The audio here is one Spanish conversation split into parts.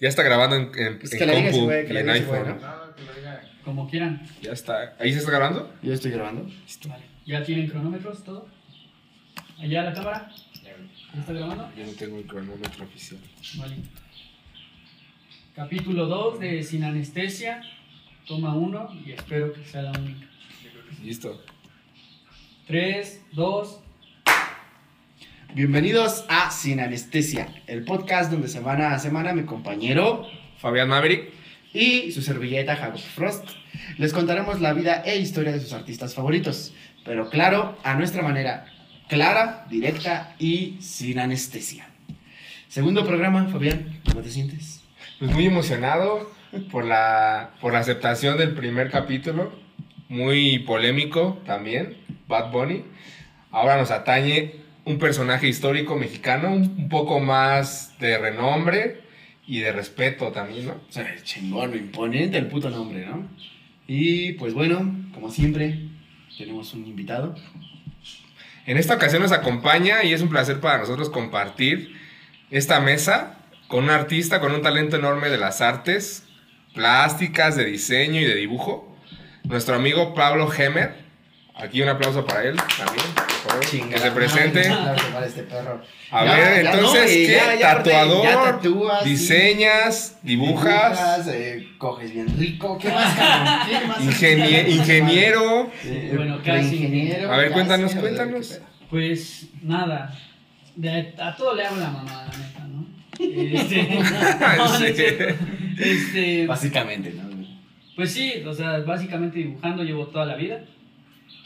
Ya está grabando en, en, Pues en que la diga ese compu güey, que y la en diga ese iPhone. güey, ¿no? No, que lo diga. Como quieran. Ya está. ¿Ahí se está grabando? Yo estoy grabando. Vale. ¿Ya tienen cronómetros, todo? ¿Allá la cámara? ¿Ya está grabando? Yo no tengo el cronómetro oficial. Vale. Capítulo 2 de Sin Anestesia. Toma 1 y espero que sea la única. Listo. 3, 2, Bienvenidos a Sin Anestesia, el podcast donde semana a semana mi compañero Fabián Maverick. y su servilleta Jacob Frost les contaremos la vida e historia de sus artistas favoritos, pero claro, a nuestra manera, clara, directa y sin anestesia. Segundo programa, Fabián, ¿cómo te sientes? Pues muy emocionado por la, por la aceptación del primer capítulo. Muy polémico también. Bad Bunny. Ahora nos atañe un personaje histórico mexicano, un poco más de renombre y de respeto también, ¿no? O sea, chingón, imponente el puto nombre, ¿no? Y pues bueno, como siempre, tenemos un invitado. En esta ocasión nos acompaña y es un placer para nosotros compartir esta mesa con un artista con un talento enorme de las artes plásticas, de diseño y de dibujo. Nuestro amigo Pablo Hemer. Aquí un aplauso para él también, por favor, que se presente. este perro. A Ya, ver, ya entonces, ¿qué? ya- ya aparte, Tatuador, ya tatúas, sí. diseñas, dibujas, eh, coges bien rico. ¿Qué más, cabrón? ¿Qué más? ingenie- ingeniero. Sí, Bueno, casi. ingeniero. A ver, cuéntanos, cuéntanos. pues nada. De- a todo le hago la mamá, la neta, ¿no? Este, Sí. este, Básicamente, ¿no? pues sí, o sea, básicamente dibujando llevo toda la vida.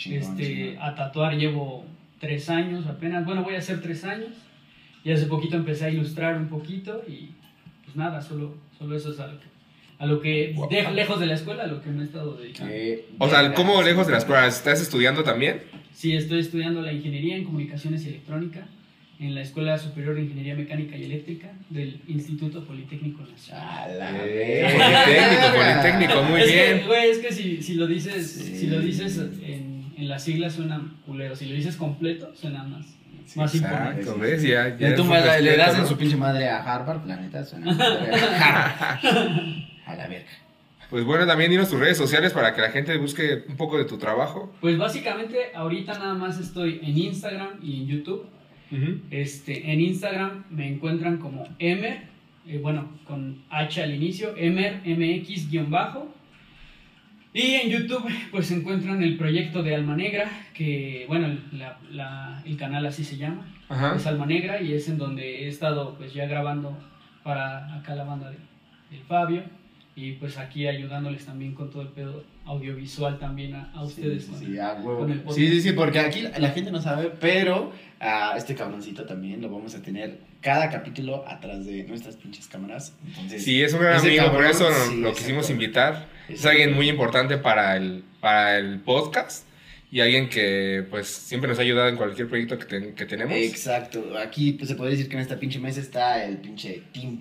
Chingón, Este, chingón. a tatuar llevo tres años apenas. Bueno, voy a hacer tres años. Y hace poquito empecé a ilustrar un poquito y pues nada, solo, solo eso es a lo que, a lo que de- lejos de la escuela, a lo que me he estado dedicando. Qué O sea. ¿cómo lejos de las pruebas? ¿Estás estudiando también? Sí, estoy estudiando la ingeniería en comunicaciones y electrónica en la Escuela Superior de Ingeniería Mecánica y Eléctrica del Instituto Politécnico Nacional. La Eh. Politécnico, Politécnico, muy es bien. Que, güey, es que si, si lo dices, Sí. si lo dices en, en las siglas suena culero, si lo dices completo suena más, Sí, más. Exacto, ¿ves? Ya, ya tú le das en su pinche madre a Harvard, la neta, suena. A la verga. Pues bueno, también dinos tus redes sociales para que la gente busque un poco de tu trabajo. Pues básicamente ahorita nada más estoy en Instagram y en YouTube. Este, en Instagram me encuentran como Emer, eh, bueno, con H al inicio, Emer MX guion bajo. Y en YouTube pues se encuentran el proyecto de Alma Negra, que bueno, el- la- la- el canal así se llama, Ajá. es Alma Negra y es en donde he estado pues ya grabando para acá la banda de, del Fabio y pues aquí ayudándoles también con todo el pedo audiovisual también a, a ustedes. Sí, con- sí, a huevo. con el. Sí, sí, sí, porque aquí la, la gente no sabe, pero a este cabroncito también lo vamos a tener cada capítulo atrás de nuestras pinches cámaras. Entonces, Sí, es un gran amigo, por cabrón, eso sí, lo quisimos invitar. Es alguien muy importante para el, para el podcast y alguien que pues siempre nos ha ayudado en cualquier proyecto que, ten- que tenemos. Exacto. Aquí pues, se puede decir que en esta pinche mesa está el pinche team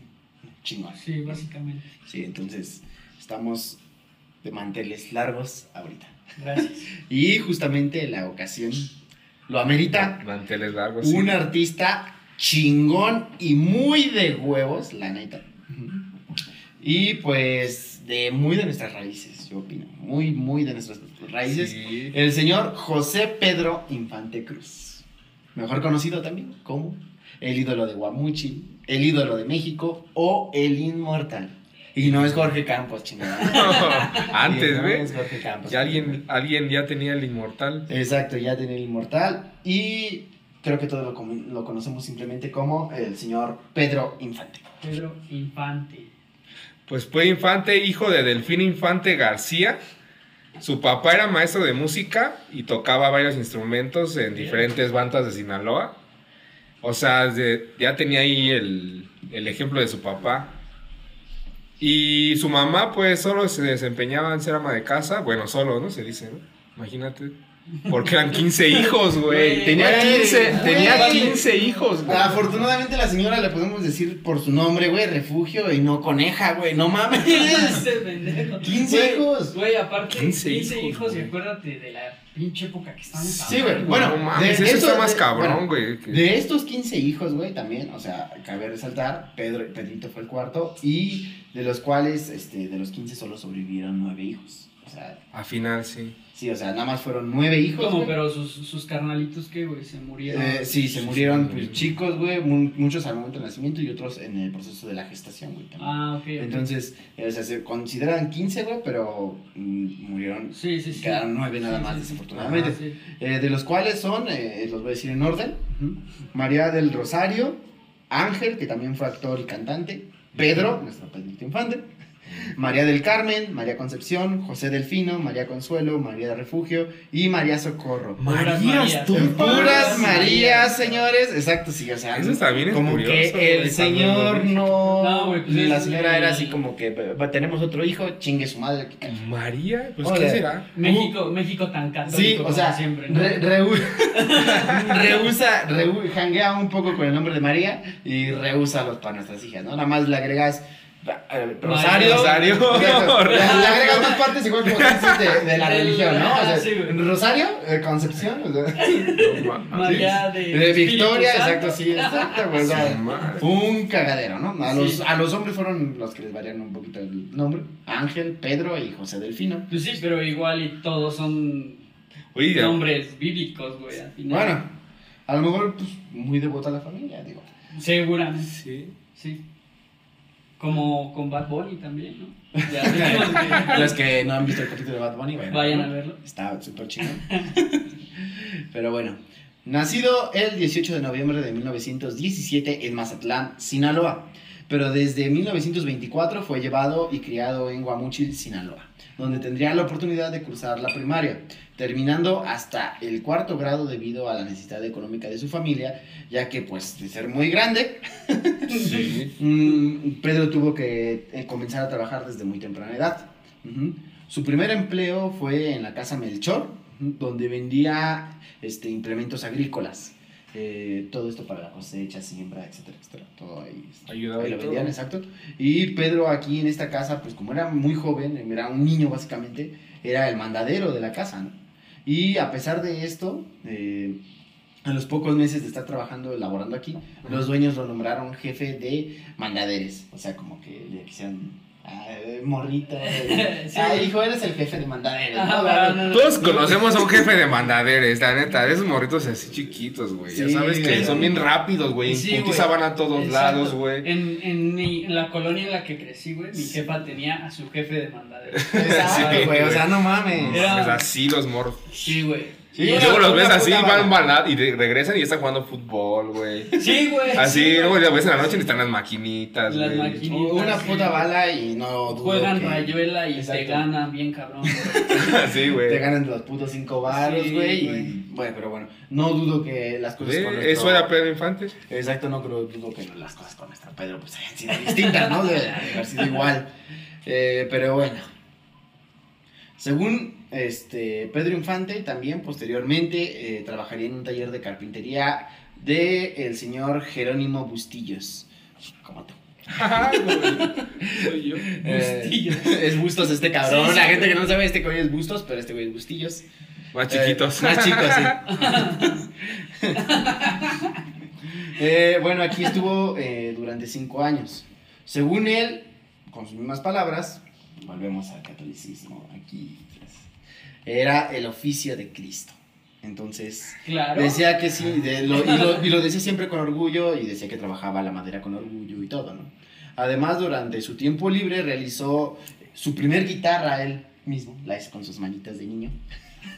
chingón. Sí, básicamente. Sí, entonces estamos de manteles largos ahorita. Gracias. Y justamente la ocasión lo amerita Manteles largos. sí. un artista chingón y muy de huevos, la neta. Y pues de muy de nuestras raíces, yo opino. Muy, muy de nuestras raíces. Sí. El señor José Pedro Infante Cruz. Mejor conocido también como el ídolo de Guamuchi, el ídolo de México o el inmortal. Y no es Jorge Campos, chingada. Antes, no ¿ves? es Jorge Campos. Ya alguien, alguien ya tenía el inmortal. Exacto, ya tiene el inmortal. Y creo que todos lo, lo conocemos simplemente como el señor Pedro Infante. Pedro Infante. Pues fue Infante, hijo de Delfín Infante García. Su papá era maestro de música y tocaba varios instrumentos en diferentes bandas de Sinaloa. O sea, de- ya tenía ahí el, el ejemplo de su papá. Y su mamá, pues, solo se desempeñaba en ser ama de casa. Bueno, solo, ¿no? Se dice, ¿no? Imagínate. Porque eran 15 hijos, güey. Tenía güey, 15, güey. tenía 15 hijos, güey. Afortunadamente la señora le podemos decir por su nombre, güey, refugio y no coneja, güey, no mames. Ese pendejo. 15 Güey, hijos. Güey, aparte, 15 15, hijos, hijos, y acuérdate de la pinche época que estamos Sí, güey, bueno, no mames, de eso está más de- cabrón, bueno, güey. que- De estos 15 hijos, güey, también, o sea, cabe resaltar, Pedro, Pedrito fue el cuarto y de los cuales, este, de los 15 solo sobrevivieron 9 hijos. Sea, A final, sí. sí, o sea, nada más fueron 9 hijos. ¿Cómo? güey. Pero sus, sus carnalitos, ¿qué, güey? Se murieron. Eh, sí, se murieron pues, Sí. chicos, güey, mu- muchos al momento del nacimiento y otros en el proceso de la gestación, güey. también. Ah, ok. Entonces, eh, o sea, se consideran 15, güey, pero mm, murieron, sí, sí, sí. quedaron 9 nada Sí, más, sí, desafortunadamente. Sí. Eh, de los cuales son, eh, los voy a decir en orden, María del Rosario, Ángel, que también fue actor y cantante, Pedro, nuestro Pedrito Infante, María del Carmen, María Concepción, José Delfino, María Consuelo, María de Refugio y María Socorro. Marías, Marías. tú. Puras Marías, señores, exacto, sí, o sea, Eso también es como curioso, que el señor no, No, güey, pues la señora era así como que "Va, tenemos otro hijo, chingue su madre. que cae". María, pues. ¿qué será? México, México tan católico Sí, o como sea, siempre. ¿no? re- rehúsa, janguea un poco con el nombre de María y rehúsa los para nuestras hijas, ¿no? Nada más le agregas Rosario. Rosario. Le, agregas más partes igual como de, de la religión, ¿no? O sea, sí. Rosario, eh, Concepción, o sea. María de, Victoria, Santo. exacto, sí, exacto, madre. un cagadero, ¿no? A los, a los hombres fueron los que les variaron un poquito el nombre. Ángel, Pedro y José Delfino. Pues sí, pero igual y todos son nombres bíblicos, güey, al final. Bueno, a lo mejor, pues, muy devota a la familia, digo. Seguramente, Sí. sí. Como con Bad Bunny también, ¿no? Ya que Los que no han visto el capítulo de Bad Bunny, vayan, vayan a verlo. Está súper chido. Pero bueno, nacido el 18 de noviembre de 1917 en Mazatlán, Sinaloa. Pero desde 1924 fue llevado y criado en Guamuchil, Sinaloa, donde tendría la oportunidad de cursar la primaria, terminando hasta el cuarto grado debido a la necesidad económica de su familia, ya que pues de ser muy grande, Sí. Mm, Pedro tuvo que eh, comenzar a trabajar desde muy temprana edad. Su primer empleo fue en la casa Melchor, donde vendía este, implementos agrícolas. Eh, todo esto para la cosecha, siembra, etcétera, etcétera. Todo ahí, este, Ayudaba ahí y lo todo. vendían, exacto. Y Pedro aquí en esta casa, pues como era muy joven, era un niño básicamente, era el mandadero de la casa, ¿no? Y a pesar de esto, eh, a los pocos meses de estar trabajando, elaborando aquí, los dueños lo nombraron jefe de mandaderes. O sea, como que le quisieran, ah, morrito, eh, Sí. ah, hijo, eres el jefe de mandaderes. Ajá, ¿no? pero no, no. Todos conocemos a un jefe de mandaderes, la neta, esos morritos así chiquitos, güey. ya sabes que güey. son bien rápidos, güey. En Sí, putiza van a todos Exacto. lados, güey. En, en, mi- en la colonia en la que crecí, güey, mi jefa tenía a su jefe de mandadero. Exacto, Sí, güey, o sea, no mames. Era- así los morros. Sí, güey. Sí, Y luego los ves así, van bala- y regresan y están jugando fútbol, güey. Sí, güey. Así, sí, güey. luego ya ves en la noche y están las maquinitas, Las maquinitas. Una Sí. puta bala y no dudo Juegan que rayuela y Exacto. te ganan bien cabrón. güey. Te güey. ganan los putos cinco baros, Sí, güey. y bueno, pero bueno, no dudo que las cosas con nuestro- Eso era Pedro Infante. Exacto, no creo, dudo que las cosas con nuestro Pedro pues hayan sido distintas, ¿no? Debe de haber sido igual. Eh, pero bueno. Según este, Pedro Infante, también posteriormente eh, trabajaría en un taller de carpintería de el señor Jerónimo Bustillos. Como tú. Soy yo. Eh, Bustillos. es Bustos este cabrón. Sí, sí. La gente que no sabe, este güey es Bustos, pero este güey es Bustillos. Más chiquitos. Eh, más chicos, sí. Eh, bueno, aquí estuvo eh, durante cinco años. Según él, con sus mismas palabras, volvemos al catolicismo aquí. pues, era el oficio de Cristo. Entonces, Claro. decía que sí, de- lo- y, lo, y lo decía siempre con orgullo y decía que trabajaba la madera con orgullo y todo, ¿no? Además, durante su tiempo libre realizó su primer guitarra él mismo, la hizo con sus manitas de niño.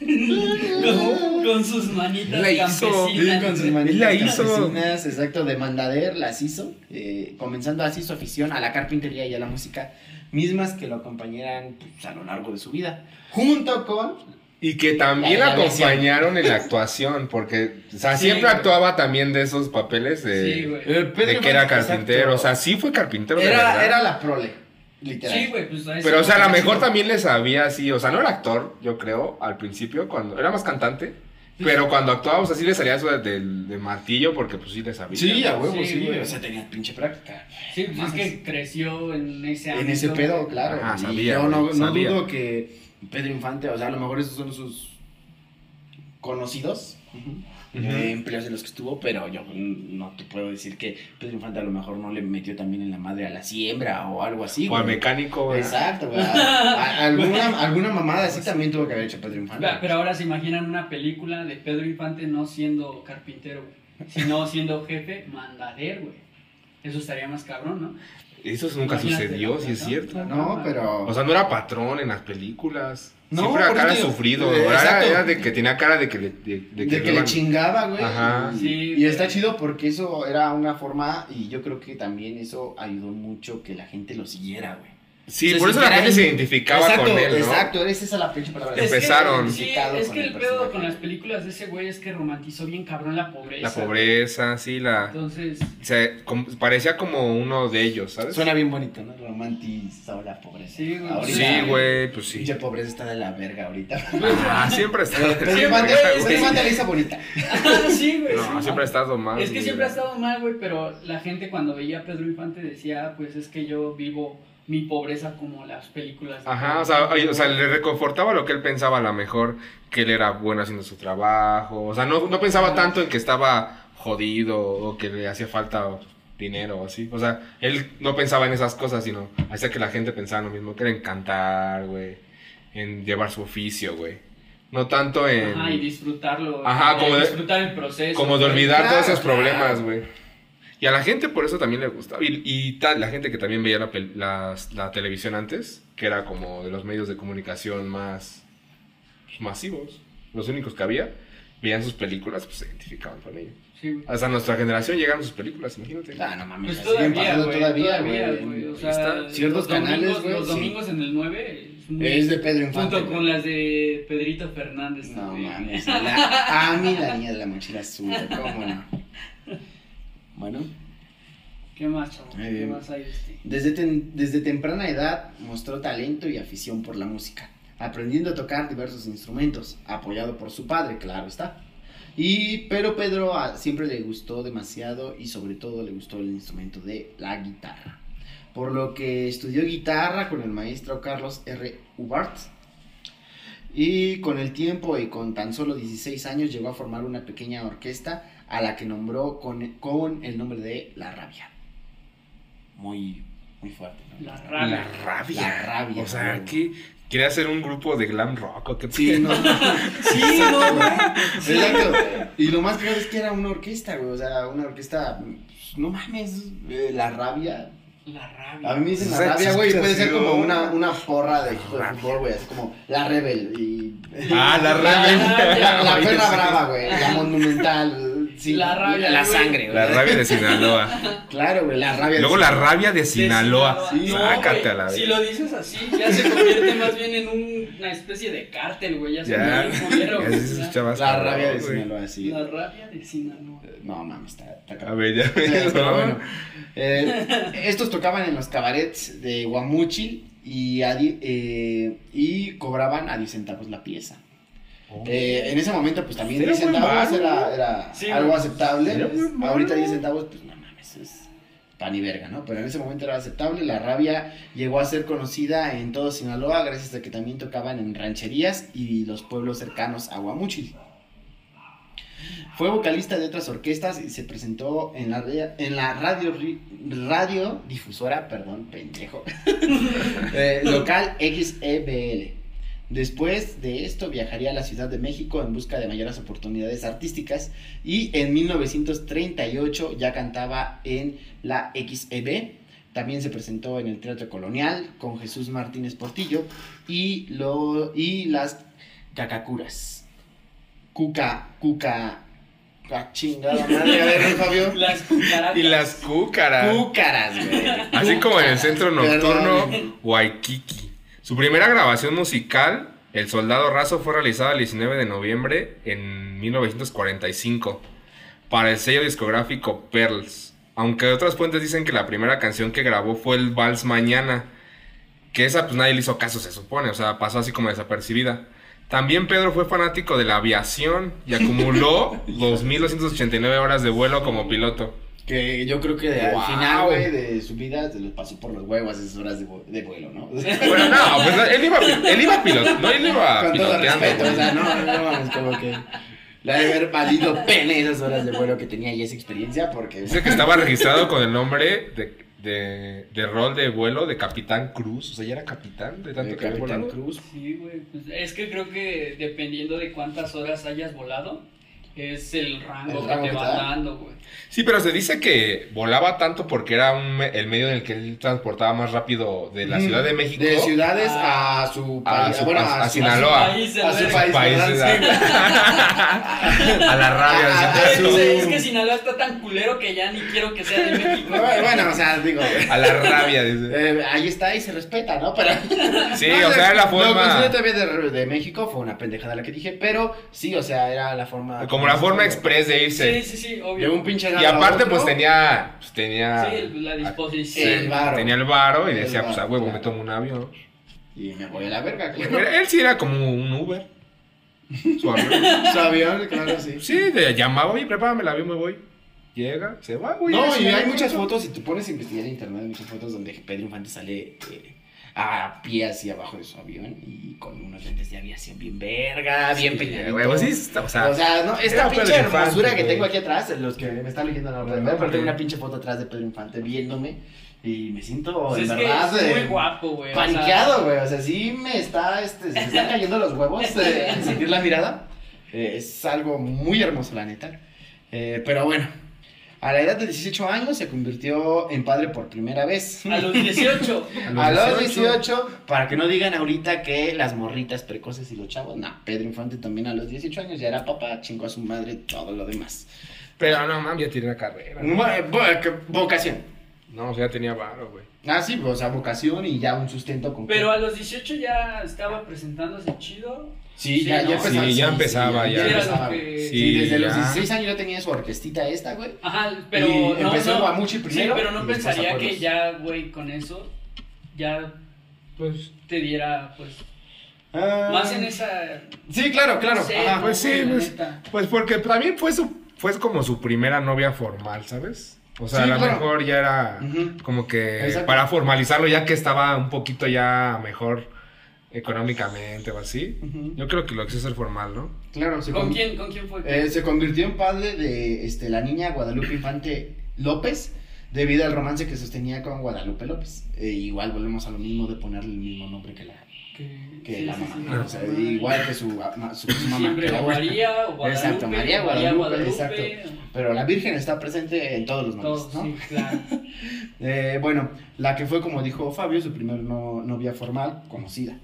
con, con sus manitas La hizo. con sus güey. manitas la hizo. campesinas, exacto, de mandader las hizo, eh, comenzando así su afición a la carpintería y a la música, mismas que lo acompañaran pues, a lo largo de su vida, junto con... Y que también La acompañaron en la actuación, porque, o sea, Sí, siempre güey. actuaba también de esos papeles de, Sí, güey. eh, de que era carpintero. exacto. O sea, sí fue carpintero de Era, verdad. era la prole. Literal. Sí, güey, pues Pero, o sea, a lo mejor también le sabía así. O sea, no era actor, yo creo, al principio, cuando era más cantante. Pero cuando actuaba, o sea, sí le salía eso del, del martillo, porque pues sí le sabía. Sí, a huevo, Sí, sí. güey. O sea, tenía pinche práctica. Sí, pues es que creció en ese En ámbito, ese pedo, claro. Ajá, y sabía, yo no, no sabía. dudo que Pedro Infante, o sea, a lo mejor esos son sus conocidos Eh, empleos en los que estuvo, pero yo no te puedo decir que Pedro Infante a lo mejor no le metió también en la madre a la siembra o algo así. O al mecánico. Exacto, güey. Alguna, alguna mamada así también tuvo que haber hecho Pedro Infante. Pero, ahora se imaginan una película de Pedro Infante no siendo carpintero, güey, sino siendo jefe mandadero, güey. Eso estaría más cabrón, ¿no? Eso nunca Imagínate, sucedió, si es cierto. No, pero. O sea, no era patrón en las películas. No, Siempre por cara digo, sufrido. eh, Era, exacto. era de que tenía cara de que le, de, de de que le iban- chingaba, güey. Ajá. Y, Sí, y güey. está chido porque eso era una forma, y yo creo que también eso ayudó mucho que la gente lo siguiera, güey. Sí, por eso la gente se identificaba exacto, con él, ¿no? Exacto, esa es la pinche palabra. Es que- Empezaron. Sí, es que el el pedo con las películas de ese güey es que romantizó bien cabrón la pobreza. La pobreza, sí, la... Entonces, se- como- parecía como uno de ellos, ¿sabes? Suena bien bonito, ¿no? Romantizó la pobreza. Sí, güey. Ahorita, Sí, güey, pues sí. Pinche pobreza está de la verga ahorita. Ah, siempre está. Pero Siempre, hizo bonita. sí, güey. No, sí. siempre ha estado mal. Es que güey. siempre ha estado mal, güey, pero la gente cuando veía a Pedro Infante decía, "Ah, pues es que yo vivo mi pobreza como las películas. de Ajá, o sea, o sea, güey". le reconfortaba lo que él pensaba a lo mejor, que él era bueno haciendo su trabajo. O sea, no, no pensaba tanto en que estaba jodido o que le hacía falta dinero o así. O sea, él no pensaba en esas cosas, sino hacía que la gente pensara lo mismo, que era en cantar, güey, en llevar su oficio, güey. No tanto en... Ajá, y disfrutarlo. Ajá, eh, como de- disfrutar el proceso. Como de olvidar Claro, todos esos claro. problemas, güey. Y a la gente por eso también le gustaba. Y, y tal, la gente que también veía la, pel- las- la televisión antes, que era como de los medios de comunicación más pues, masivos, los únicos que había, veían sus películas, pues se identificaban con ellos. Sí. Hasta nuestra generación llegaron sus películas, imagínate. Ah, no mames. Pues la todavía, güey, todavía, güey. O sea. Ciertos los canales, güey, Los sí. domingos en el 9 es, muy- Es de Pedro Infante. Junto con las de Pedrito Fernández. No también. mames. La, a mí la niña de la mochila azul, ¿cómo no? Bueno, ¿Qué más, chavo? ¿Qué Eh, más hay de este? desde, tem- desde temprana edad mostró talento y afición por la música, aprendiendo a tocar diversos instrumentos, apoyado por su padre, claro está. Y, pero Pedro ah, siempre le gustó demasiado y sobre todo le gustó el instrumento de la guitarra. Por lo que estudió guitarra con el maestro Carlos R. Ubart. Y con el tiempo y con tan solo 16 años llegó a formar una pequeña orquesta a la que nombró con, con el nombre de La Rabia. Muy, muy fuerte. ¿no? La rabia. La rabia. La rabia, O sea. ¿qué? ¿Quería hacer un grupo de glam rock o qué? Sí, no. Sí, no, güey. Exacto. Y lo más peor es que era una orquesta, güey. O sea, una orquesta. pues, No mames, eh, la rabia. La rabia. A mí me dicen la rabia, güey. y Puede ser como una, una porra de equipo de fútbol, güey. Así como la Rebel. Y... Ah, la La, rabia. la, la Oye, perra brava, güey. La monumental. Sí, La rabia, La sangre, güey. La rabia de Sinaloa. Claro, güey. La rabia. Luego la rabia de Sinaloa. Sí. No, Sácate güey, a la Si lo dices así, ya se convierte más bien en un- una especie de cártel, güey. Ya se Ya. se escuchaba La rabia de güey. Sinaloa, sí. La rabia de Sinaloa. No mames, está, está A cabrón. ver, ya. Pero bueno, eh, estos tocaban en los cabarets de Guamuchil y, a eh, y cobraban a 10 centavos la pieza. Eh, en ese momento, pues también Era 10 buen centavos era, era Sí, algo aceptable. Ahorita 10 centavos, pues no mames, es pan y verga, ¿no? Pero en ese momento era aceptable. La rabia llegó a ser conocida en todo Sinaloa gracias a que también tocaban en rancherías y los pueblos cercanos a Guamuchil. Fue vocalista de otras orquestas y se presentó en la, rea- en la radio, radio difusora, perdón, pendejo, eh, local XEBL. Después de esto viajaría a la Ciudad de México en busca de mayores oportunidades artísticas y en 1938 ya cantaba en la XEB. También se presentó en el Teatro Colonial con Jesús Martínez Portillo y, lo, y las Cacacuras. Cuca, cuca, cuca, chingada madre, a ver, Fabio. Las cucarachas. Y las cúcaras. Cúcaras, güey. Así como en el centro nocturno Perdón. Waikiki. Su primera grabación musical, El Soldado Raso, fue realizada el 19 de noviembre en 1945 para el sello discográfico Pearls. Aunque otras fuentes dicen que la primera canción que grabó fue el Vals Mañana, que esa pues nadie le hizo caso, se supone, o sea, pasó así como desapercibida. También Pedro fue fanático de la aviación y acumuló 2.289 horas de vuelo como piloto. Que yo creo que de- Wow. al final, güey, de su vida se les pasó por los huevos esas horas de, de vuelo, ¿no? Bueno, no, pues él iba, él iba pilot, no, él iba Con todo piloteando. respeto, o sea, no, no, no mames, como que le ha de haber valido pene esas horas de vuelo que tenía y esa experiencia porque... Dice que estaba registrado con el nombre de, de, de rol de vuelo de Capitán Cruz. O sea, ya era capitán de tanto de que había Capitán volado. Cruz. Sí, güey. pues, es que creo que dependiendo de cuántas horas hayas volado, es el rango, El rango que que te van da. dando, güey. Sí, pero se dice que volaba tanto porque era un el medio en el que él transportaba más rápido de la Mm, Ciudad de México De ciudades Ah. a su a, país, su- bueno, a- a Sinaloa. país, a su país, Países, ¿verdad? Sí, a, a la rabia. A, su- es que Sinaloa está tan culero que ya ni quiero que sea de México. Bueno, bueno, o sea, digo... a la rabia, dice. eh, ahí está y se respeta, ¿no? Pero, Sí, No, o sea, era la Lo considero forma. todavía de, de México, fue una pendejada la que dije, pero sí, o sea, era la forma... Como la forma express de irse. Sí, sí, sí, De obvio. un pinche Y aparte, pues tenía. Pues, tenía. Sí, la disposición. El varo. Tenía el varo y decía, pues a huevo, claro. me tomo un avión. Y me voy a la verga, Era- claro. Él sí era como un Uber. Su avión. Su avión, claro, sí. Sí, de, llamaba, oye, prepárame el avión, me voy. Llega, se va, güey. No, y hay muchas fotos, si tú pones a investigar en internet, hay muchas fotos donde Pedro Infante sale eh, a pie así abajo de su avión y con unos lentes de aviación bien verga, bien Sí, peinadito. güey, pues sí, está- o sea, o sea, no, esta pinche hermosura que güey. tengo aquí atrás, los que me están leyendo no lo pero tengo una pinche foto atrás de Pedro Infante viéndome y me siento, Pues en es que verdad, es muy eh, guapo, güey. o sea, paniqueado, güey. O sea, sí me está, este, se me están cayendo los huevos eh, en sentir la mirada. Eh, es algo muy hermoso, la neta. Eh, pero bueno, a la edad de 18 años se convirtió en padre por primera vez. A los 18. A los 18, para que no digan ahorita que las morritas precoces y los chavos, no, Pedro Infante también a los 18 años ya era papá, chingó a su madre, todo lo demás. Pero no, mames, ya tiene una carrera. Vo- que- Vocación. No, o sea, ya tenía varo, güey. Ah, sí, o sea, vocación y ya un sustento con Pero a los 18 ya estaba presentándose chido. Sí, Sí, ya, ¿no? ya empezaba. Sí, ya empezaba, ya. Empezaba. que- Sí, Sí, desde los ya. 16 años ya tenía su orquestita esta, güey. Ajá, pero Y no, empezó no, Guamuchi primero Sí, pero no pensaría que ya, güey, con eso ya pues te diera pues más en esa Sí, claro, claro. no sé, ajá. pues sí, pues-. Pues porque también fue su fue como su primera novia formal, ¿sabes? O sea, Sí, a lo claro. mejor ya era como que Exacto. para formalizarlo ya que estaba un poquito ya mejor económicamente o así. Yo creo que lo quiso hacer formal, ¿no? Claro, se, ¿Con con- quién con quién fue? eh, se convirtió en padre de este, la niña Guadalupe Infante López debido al romance que sostenía con Guadalupe López. Eh, igual volvemos a lo mismo de ponerle el mismo nombre que la, que, que sí, la mamá. sí. ¿no? O sea, igual que su, ma- su, su mamá. Siempre que. María o Guadalupe. Exacto, María, Guadalupe, exacto. Pero la Virgen está presente en todos los nombres, Todos, ¿no? sí, claro. Eh, bueno, la que fue, como dijo Fabio, su primer no- novia formal, conocida.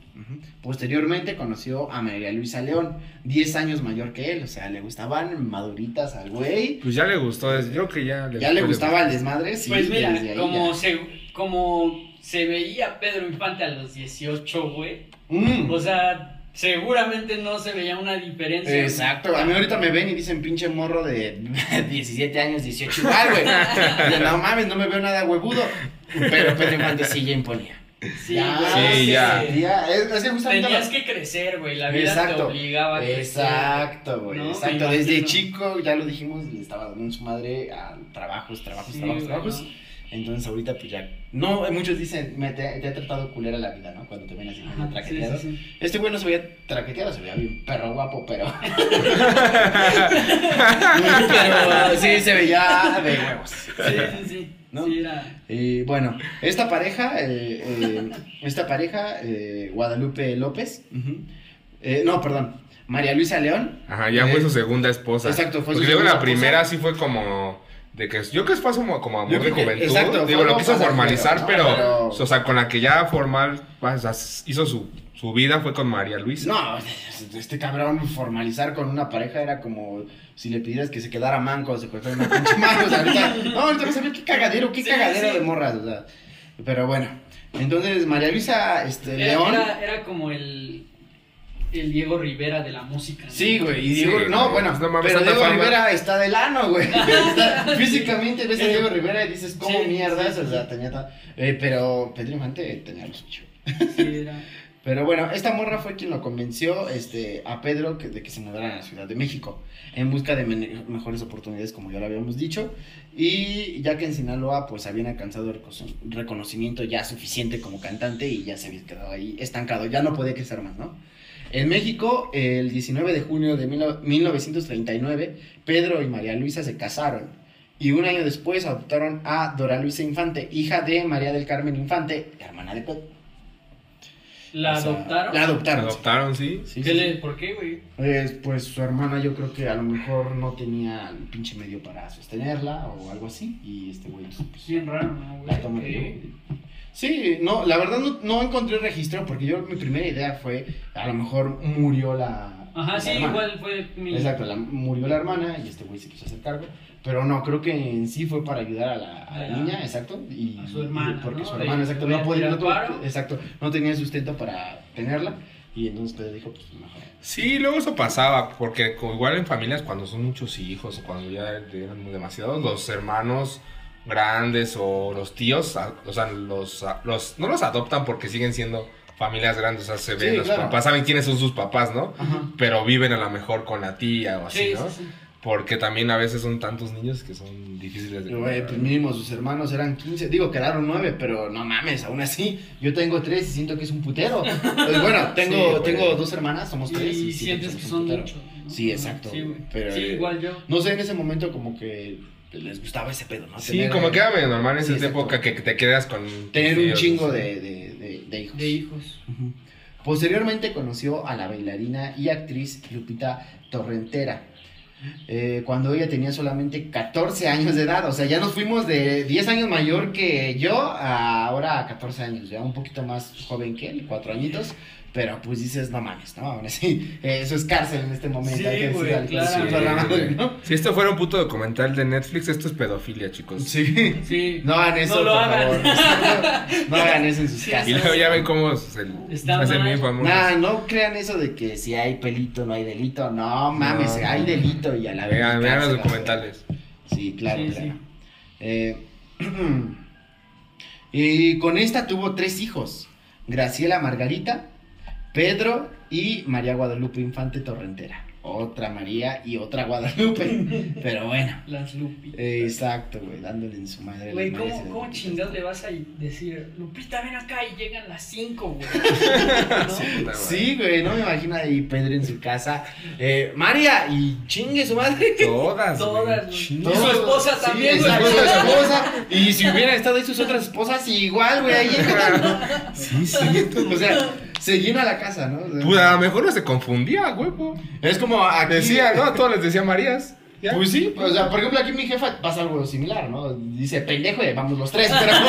Posteriormente conoció a María Luisa León, 10 años mayor que él, o sea, le gustaban maduritas al güey. Pues ya le gustó, es- yo creo que ya le Ya le gustaba el desmadre, sí. pues mira, desde ahí como ya. se como se veía Pedro Infante a los 18, güey. Mm. O sea, seguramente no se veía una diferencia. Exacto, a mí ahorita me ven y dicen pinche morro de 17 años, 18 igual, güey. No mames, no me veo nada huevudo. Pero Pedro Infante sí ya imponía. Sí, Ya, güey, Sí, es que ya. Ya, es, es que justamente Tenías lo- que crecer, güey. La vida te Exacto. obligaba a crecer. Exacto, güey. ¿no? Exacto. Me Desde imagino. chico, ya lo dijimos, le estaba dando su madre a trabajos, trabajos, Sí, trabajos, trabajos. ¿no? Entonces ahorita pues ya. No, muchos dicen, me te, te ha tratado culera la vida, ¿no? Cuando te ven así como Ajá, traqueteado. sí, sí, sí. Este güey no se veía traqueteado, se veía bien perro guapo, pero. pero sí se veía de huevos. Sí, sí, sí. ¿No? Sí, era. Eh, bueno, esta pareja, eh, eh, esta pareja, eh, Guadalupe López, eh, no, perdón, María Luisa León, Ajá, ya fue su segunda esposa. exacto, fue su luego la segunda primera esposa. sí fue como de que yo creo que fue como, como amor de juventud. exacto, Digo, lo quiso formalizar, ¿no? pero, Pero- o sea, con la que ya formal o sea, hizo su, su vida fue con María Luisa. No, este cabrón formalizar con una pareja era como si le pidieras que se quedara manco o se cortara una pinche mano. O sea, ahorita, no, ahorita no sabía qué cagadero, qué Sí, cagadero sí. de morras, o sea. Pero bueno, entonces María Luisa este, Era, León. era, era como el. El Diego Rivera de la música. ¿no? Sí, güey, y Sí, Diego, no, güey, bueno, pues no mames, pero Diego fama. Rivera está del ano, güey. Está- físicamente ves a. Diego Rivera y dices, ¿cómo sí, o sea, sí. tenía eh, pero Pedro Infante tenía lo suyo. Sí, era. Pero bueno, esta morra fue quien lo convenció este, a Pedro que- de que se mudara a la Ciudad de México en busca de mejores oportunidades, como ya lo habíamos dicho. Y ya que en Sinaloa pues habían alcanzado el recono- reconocimiento ya suficiente como cantante y ya se había quedado ahí estancado, ya no podía crecer más, ¿no? En México, el 19 de junio de mil- 1939, Pedro y María Luisa se casaron. Y un año después adoptaron a Dora Luisa Infante, hija de María del Carmen Infante, hermana de Pedro. ¿La O sea, adoptaron? La ¿Se adoptaron. adoptaron, sí? Sí, ¿Qué sí, le-. ¿Por qué, güey? Pues, pues su hermana yo creo que a lo mejor no tenía el pinche medio para sostenerla o algo así. Y este güey pues, Bien raro, ¿no, güey? la. Sí, no, la verdad no, no encontré registro porque yo mi primera idea fue a lo mejor murió la. Ajá, sí, hermana. igual fue mi... Exacto, la- murió la hermana y este güey se quiso hacer cargo. Pero no, creo que en sí fue para ayudar a la, a la niña, exacto. Y, a su hermana, y Porque ¿no? su De- hermana, exacto, no podía, no exacto, no tenía sustento para tenerla. Y entonces Pedro dijo, pues mejor. Sí, luego eso pasaba, porque igual en familias cuando son muchos hijos o cuando ya eran demasiados, los hermanos grandes o los tíos, o sea, los, los no los adoptan porque siguen siendo familias grandes, o sea, se ven, Sí, los claro. papás saben quiénes son sus papás, ¿no? Ajá. Pero viven a lo mejor con la tía o así, Sí, ¿no? sí, sí. Porque también a veces son tantos niños que son difíciles de... Güey, pues mínimo sus hermanos eran 15. Digo, quedaron 9, pero no mames, aún así. Yo tengo 3 y siento que es un putero. Pues bueno, tengo, tengo dos hermanas, somos 3. Y sientes que son muchos. ¿no? Sí, exacto, pero, sí, eh, igual yo. No sé, en ese momento como que les gustaba ese pedo, ¿no? Sí, Tener, como que era medio normal en Sí, esa época que te quedas con... Tener un chingo de, de, de, de hijos. De hijos. Posteriormente conoció a la bailarina y actriz Lupita Torrentera. eh, cuando ella tenía solamente 14 años de edad, o sea, ya nos fuimos de 10 años mayor que yo a ahora a 14 años, ya un poquito más joven que él, 4 añitos, pero pues dices, no mames, ¿no? Así, eh, eso es cárcel en este momento. Sí, hay que güey, decir al- claro. puta madre, ¿no? Si esto fuera un puto documental de Netflix, esto es pedofilia, chicos. Sí. Sí. No hagan eso, No lo por hagan. favor. No hagan eso en sus Sí, casas. Y luego ya ven cómo se hacen bien famosos. Nah, no crean eso de que si hay pelito no hay delito. No mames, No. hay delito y a la Vean, vez vean los cárcel, documentales. Sí, claro, Sí, claro. sí. Eh, y con esta tuvo tres hijos: Graciela Margarita, Pedro y María Guadalupe Infante Torrentera. Otra María y otra Guadalupe. Pero bueno, Las Lupi. eh, exacto, güey, dándole en su madre. Güey, ¿cómo, cómo chingados le vas a decir, Lupita, ven acá y llegan las 5, güey? Sí, güey, no me imagino ahí Pedro en su casa. Eh, María, y chingue su madre. Todas, Todas. Y su esposa Sí, también, güey. su esposa. Y si hubieran estado ahí sus otras esposas, igual, güey, ahí llegan. Sí, sí. O sea, se llena la casa, ¿no? O sea, Pues a lo mejor no se confundía, huevo. es como aquí. Decía, ¿no? A todos les decía Marías. ¿Ya? Pues sí, o sea, por ejemplo, aquí mi jefa pasa algo similar, ¿no? Dice, pendejo, y vamos los tres, pero...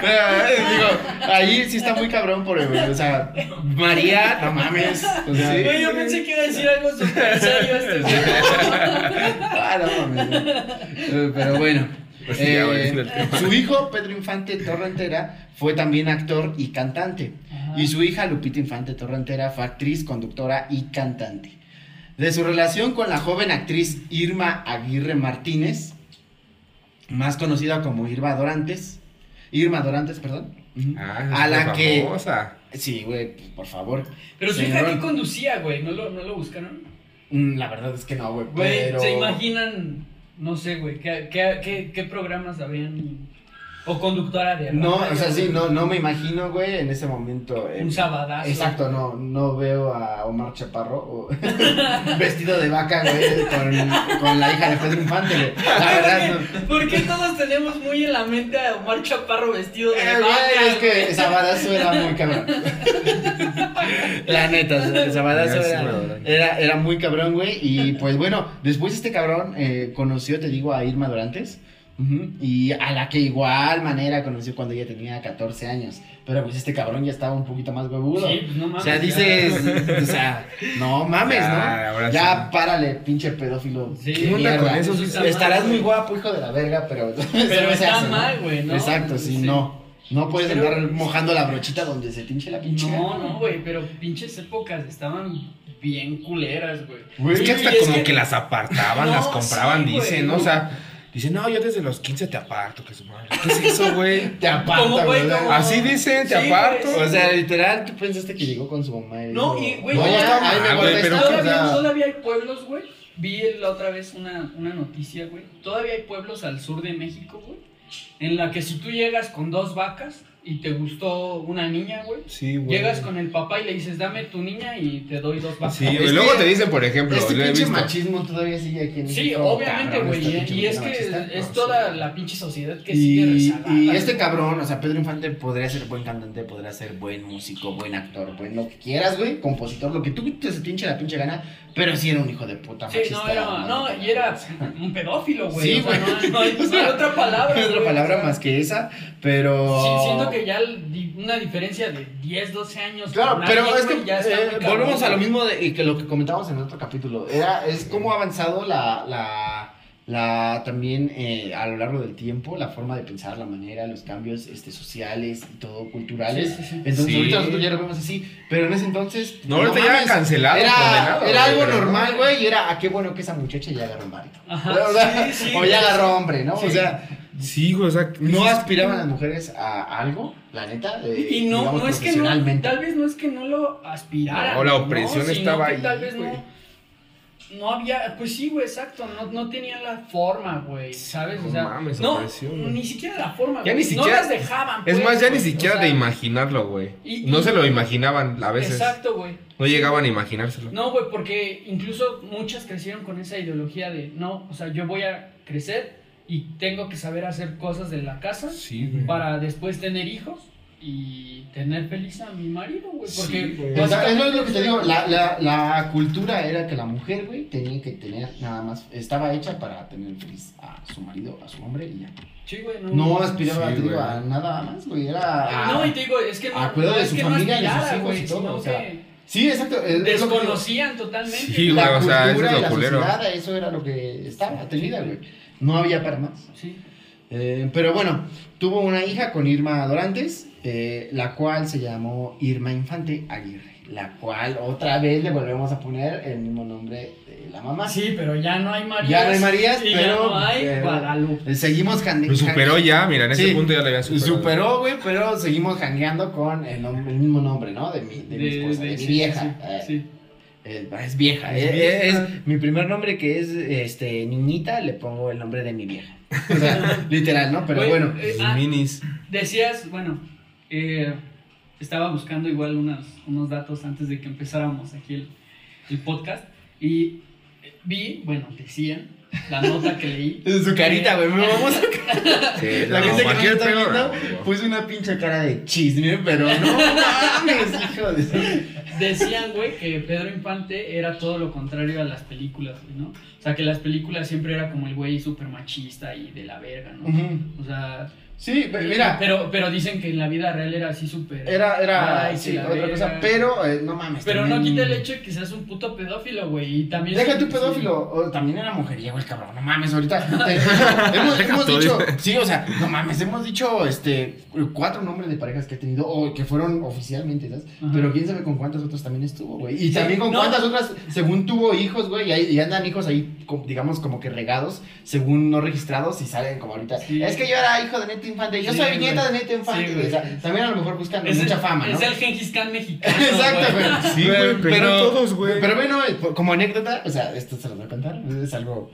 Pero, eh, digo, ahí sí está muy cabrón por, o sea, María, no mames. O sea, Güey, yo pensé que iba a decir algo súper serio este. Ah, no mames. no. Eh, Pero bueno. Pues eh, su hijo, Pedro Infante Torrentera, fue también actor y cantante. Ajá. Y su hija, Lupita Infante Torrentera, fue actriz, conductora y cantante. De su relación con la joven actriz Irma Aguirre Martínez, más conocida como Irma Dorantes, Irma Dorantes, perdón. Ah, a la que... famosa. Sí, güey, pues, por favor. Pero su hija que conducía, güey, ¿no lo, no lo buscaron? Mm, La verdad es que no, güey. Güey, pero... ¿se imaginan, no sé, güey, qué, qué, qué, qué programas habrían? O conductora de No, radio, o sea, sí, no, no me imagino, güey, en ese momento. eh, Un sabadazo. Exacto, no, no veo a Omar Chaparro o- vestido de vaca, güey, con, con la hija de Pedro Infante, güey. La verdad, no. ¿Por qué todos tenemos muy en la mente a Omar Chaparro vestido de Eh, vaca? güey, es que güey? Sabadazo era muy cabrón. La neta, Sabadazo era, era, era muy cabrón, güey. Y pues bueno, después este cabrón eh, conoció, te digo, a Irma Dorantes. Y a la que igual manera conoció cuando ella tenía 14 años. Pero pues este cabrón ya estaba un poquito más huevudo. Sí, pues no mames. O sea, ya. dices, o sea, no mames, Ya, ¿no? Ya sí. párale, pinche pedófilo. Sí, Qué ¿Qué onda mierda. con eso? Sí, está Estarás mal, muy güey. guapo, hijo de la verga, pero. Pero no se está mal, güey, ¿no? Exacto, sí, no. No puedes Pero- andar mojando la brochita donde se pinche la pinche. No, no, güey, pero pinches épocas estaban bien culeras, güey. Es que hasta como que- que, las apartaban, las compraban, dicen, ¿no? O sea, Dice, no, yo desde los 15 te aparto, que su madre. ¿Qué es eso, güey? Te aparta, Como, güey, Así dicen, te Sí, aparto. güey, O sea, literal, tú pensaste que llegó con su mamá y No, dijo, y, güey, no, ya- güey, pero esto", o todavía, todavía hay pueblos, güey. Vi la otra vez una, una noticia, güey. Todavía hay pueblos al sur de México, güey. En la que si tú llegas con dos vacas y te gustó una niña, güey. Sí, güey. Llegas con el papá y le dices, dame tu niña y te doy dos vacas. Sí, Es güey. que Luego te dicen, por ejemplo, Este pinche visto. machismo todavía sigue aquí en Sí, México, obviamente, cabrón, güey. Y, es que machista. es No, toda sí. la pinche sociedad que sigue rezagada. y este cabrón, o sea, Pedro Infante podría ser buen cantante, podría ser buen músico, buen actor, buen lo que quieras, güey, compositor, lo que tú te se pinche la pinche gana, pero sí era un hijo de puta Sí, machista. no, era, no, y era un pedófilo, güey. Sí, o sea, güey. no, no hay, no hay otra palabra. No hay otra güey, palabra o sea, más que esa, pero... Sí, siento que ya el- una diferencia de 10, 12 años. Claro, con pero alguien, es que güey, ya está eh, volvemos a lo mismo de, y que lo que comentábamos en otro capítulo. Era, es cómo ha avanzado la, la, la también eh, a lo largo del tiempo, la forma de pensar, la manera, los cambios este, sociales y todo culturales. Sí, sí, sí. Entonces Sí. ahorita nosotros ya lo vemos así, pero en ese entonces... No, ahorita ya mames, cancelado, Era, condenado, era algo pero normal, güey, y era, ah, qué bueno que esa muchacha ya agarró un varito. Ajá, o, sea, sí, sí, o ya agarró hombre, ¿no? Sí. O sea, Sí, güey, o sea. no aspiraban las mujeres a algo, la neta. eh, Y no, digamos, no es que no, tal vez no es que no lo aspiraran. No, la opresión estaba ahí, Tal vez güey. no, no había, pues sí, güey, exacto, no, no tenían la forma, güey, ¿sabes? No o sea, mames, no, opresión, güey. ni siquiera la forma, Ya güey, ni siquiera- no las dejaban. Es pues, más, ya ni siquiera o sea, de imaginarlo, güey. y- No se lo imaginaban a veces. Exacto, güey. No llegaban a imaginárselo. No, güey, porque incluso muchas crecieron con esa ideología de, no, o sea, yo voy a crecer y tengo que saber hacer cosas de la casa Sí, para después tener hijos y tener feliz a mi marido, güey. Sí, Porque. O sea, es lo que te digo, la, la, la cultura era que la mujer, güey, tenía que tener nada más, estaba hecha para tener feliz a su marido, a su hombre y ya. Sí, güey, no. No aspiraba, Sí, te digo, güey. a nada más, güey, era... a- No, y te digo, es que no, no de es su que familia, de no sus aspirara, hijos y todo, sino o sea, que Sí, exacto. desconocían totalmente. Sí, güey, la o sea, eso cultura es y lo la culero. sociedad, eso era lo que estaba atendida, güey. No había para más. Sí. Eh, pero bueno, tuvo una hija con Irma Dorantes, eh, la cual se llamó Irma Infante Aguirre, la cual otra vez le volvemos a poner el mismo nombre de la mamá. Sí, pero ya no hay Marías. Ya no hay Marías, y pero- ya no hay pero- Guadalupe. Eh, Seguimos Lo superó ya, mira, en ese Sí, punto ya le había superado. Superó, güey, pero seguimos jangueando con el, mismo nombre, ¿no? De mi, de mi esposa, de, mi sí, vieja. sí, Eh, sí. eh, es vieja. Es eh, vieja. es mi primer nombre que es este niñita, le pongo el nombre de mi vieja. O sea, literal, ¿no? Pero Güey, bueno. eh, ah, minis. Decías, bueno, eh, estaba buscando igual unas, unos datos antes de que empezáramos aquí el, el podcast y vi, bueno, decían, la nota que leí. Su carita, güey, me vamos Sí, La no, gente que no está pedo, viendo no. puso una pinche cara de chisme, pero no mames, hijo de... Decían, güey, que Pedro Infante era todo lo contrario a las películas, güey, ¿no? O sea, que las películas siempre era como el güey súper machista y de la verga, ¿no? O sea, Sí, pe- mira, pero, pero dicen que en la vida real era así súper. era, era, Ay, sí, otra cosa, pero eh, no mames. Pero no quita el hecho de que seas un puto pedófilo, güey. Y también. Deja tu sí. pedófilo, o también era mujeriego el cabrón, no mames, ahorita te- hemos, dicho, sí, o sea, no mames, hemos dicho este cuatro nombres de parejas que he tenido o que fueron oficialmente, ¿sabes? Ajá. Pero quién sabe con cuántas otras también estuvo, güey. Y Sí, también con no. cuántas otras, según tuvo hijos, güey, y, ahí- y andan hijos ahí, digamos, como que regados, según no registrados, y salen como ahorita. Sí. Es que yo era hijo de Neto Infante, yo Sí, soy nieta de Neto Infante, Sí. O sea, también a lo mejor buscan Es mucha el- fama, ¿no? Es el Gengis Khan mexicano. Exacto, güey. Sí, güey, pero todos, güey. Pero bueno, como anécdota, o sea, esto se lo voy a contar, es algo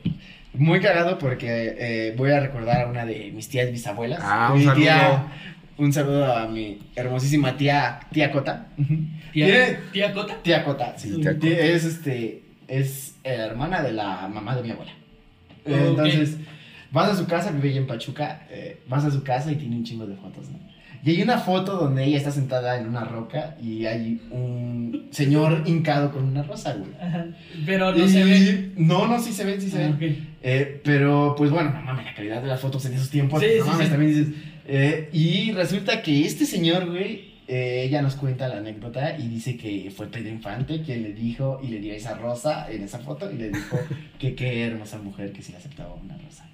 muy cagado porque eh, voy a recordar a una de mis tías bisabuelas. Ah, un mi saludo. Tía, un saludo a mi hermosísima tía, tía Cota. Tía, Tiene- tía Cota. Tía Cota, sí. Tía Cota. Es este, es hermana de la mamá de mi abuela. Ok. Entonces, vas a su casa, vive ahí en Pachuca, eh, vas a su casa y tiene un chingo de fotos, ¿no? Y hay una foto donde ella está sentada en una roca y hay un señor hincado con una rosa, güey. Ajá. Pero no Y- se ve. No, no, sí se ven, sí se Ah, ven. ok. Eh, pero, pues bueno, no mames, la calidad de las fotos en esos tiempos, Sí, no sí, mames, sí. también dices. eh, y resulta que este señor, güey, eh, ella nos cuenta la anécdota y dice que fue Pedro Infante quien le dijo y le dio esa rosa en esa foto y le dijo que qué hermosa mujer que sí le aceptaba una rosa.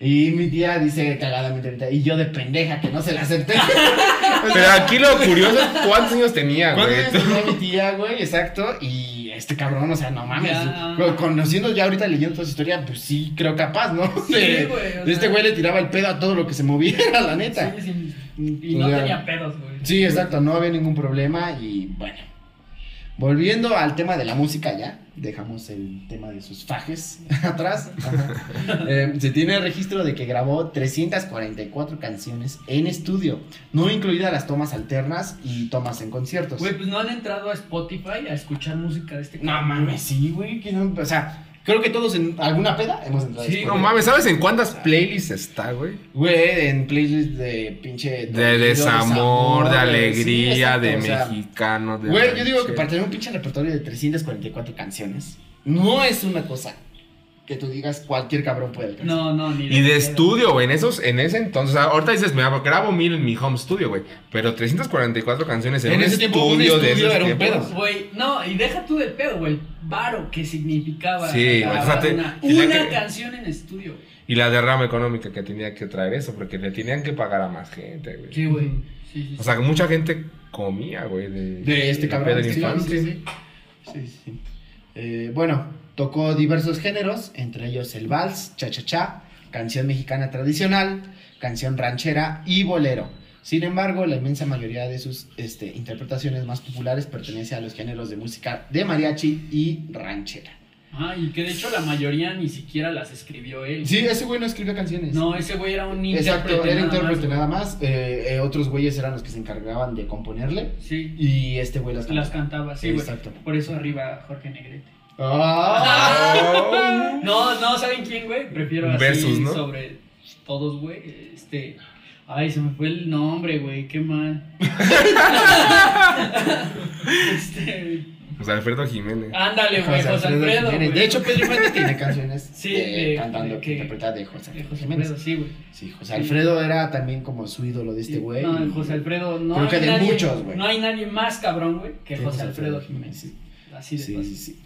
Y mi tía dice cagadamente ahorita, y yo de pendeja que no se la acepté. Pero aquí lo curioso es cuántos años tenía, ¿Cuántos güey. años tenía mi tía, güey? Exacto. Y este cabrón, o sea, no mames. Ya. Conociendo ya ahorita leyendo toda su historia, pues sí, creo capaz, ¿no? Sí, De- güey, o de este sea. güey le tiraba el pedo a todo lo que se moviera, la neta. Sí, sí. Y O no sea, tenía pedos, güey. Sí, exacto, no había ningún problema y bueno. Volviendo al tema de la música ya, dejamos el tema de sus fajes atrás. Eh, se tiene registro de que grabó 344 canciones en estudio, no incluidas las tomas alternas y tomas en conciertos. Güey, pues no han entrado a Spotify a escuchar música de este no cabrón. mames, sí, güey, que no- o sea, creo que todos en alguna peda hemos entrado. Sí, No mames, ¿sabes en cuántas playlists está, güey? Güey, en playlist de pinche... De desamor, de alegría, de mexicano, Güey, yo digo que para tener un pinche repertorio de 344 canciones, no es una cosa que tú digas cualquier cabrón puede alcanzar. No, no, ni Y de estudio, güey, en esos, en ese entonces, ahorita dices, me grabo mil en mi home studio, güey, pero 344 canciones en, En un ese tiempo, un estudio de estudio esos era un tiempos. pedo. Güey, no, y deja tú de pedo, güey. Varo que significaba Sí, güey, grabar o sea, te- una, tenía una que- canción en estudio. Y la derrama económica que tenía que traer eso, porque le tenían que pagar a más gente, güey. Sí, güey. Sí, sí, O sea, que mucha gente comía, güey, de, De este cabrón. Pedro sí, sí, sí. Sí, sí. Eh, bueno, tocó diversos géneros, entre ellos el vals, cha-cha-cha, canción mexicana tradicional, canción ranchera y bolero. Sin embargo, la inmensa mayoría de sus este, interpretaciones más populares pertenece a los géneros de música de mariachi y ranchera. Ah, y que de hecho la mayoría ni siquiera las escribió él. Sí, ese güey no escribió canciones. No, ese güey era un intérprete. Exacto, era nada intérprete más, nada más. eh, eh, otros güeyes eran los que se encargaban de componerle. güey. Sí, Y este güey las las cantaba. cantaba, sí, güey. Exacto. Por eso arriba Jorge Negrete. ¡Ah! No, no, ¿saben quién, güey? Prefiero así Versus, ¿no? sobre todos, güey. Este. Ay, se me fue el nombre, güey, qué mal. este. José Alfredo Jiménez. Ándale, güey, José Alfredo. Jiménez. güey. De hecho, Pedro Infante tiene canciones Sí, de- cantando que que- interpreta de José De Alfredo José Jiménez. Alfredo, sí, güey. Sí, José Alfredo era también como su ídolo de este güey. No, y- José Alfredo, no Creo hay que de nadie, muchos, güey. No hay nadie más cabrón, güey, que José Alfredo Jiménez. Sí, Así de sí, fácil. sí. sí.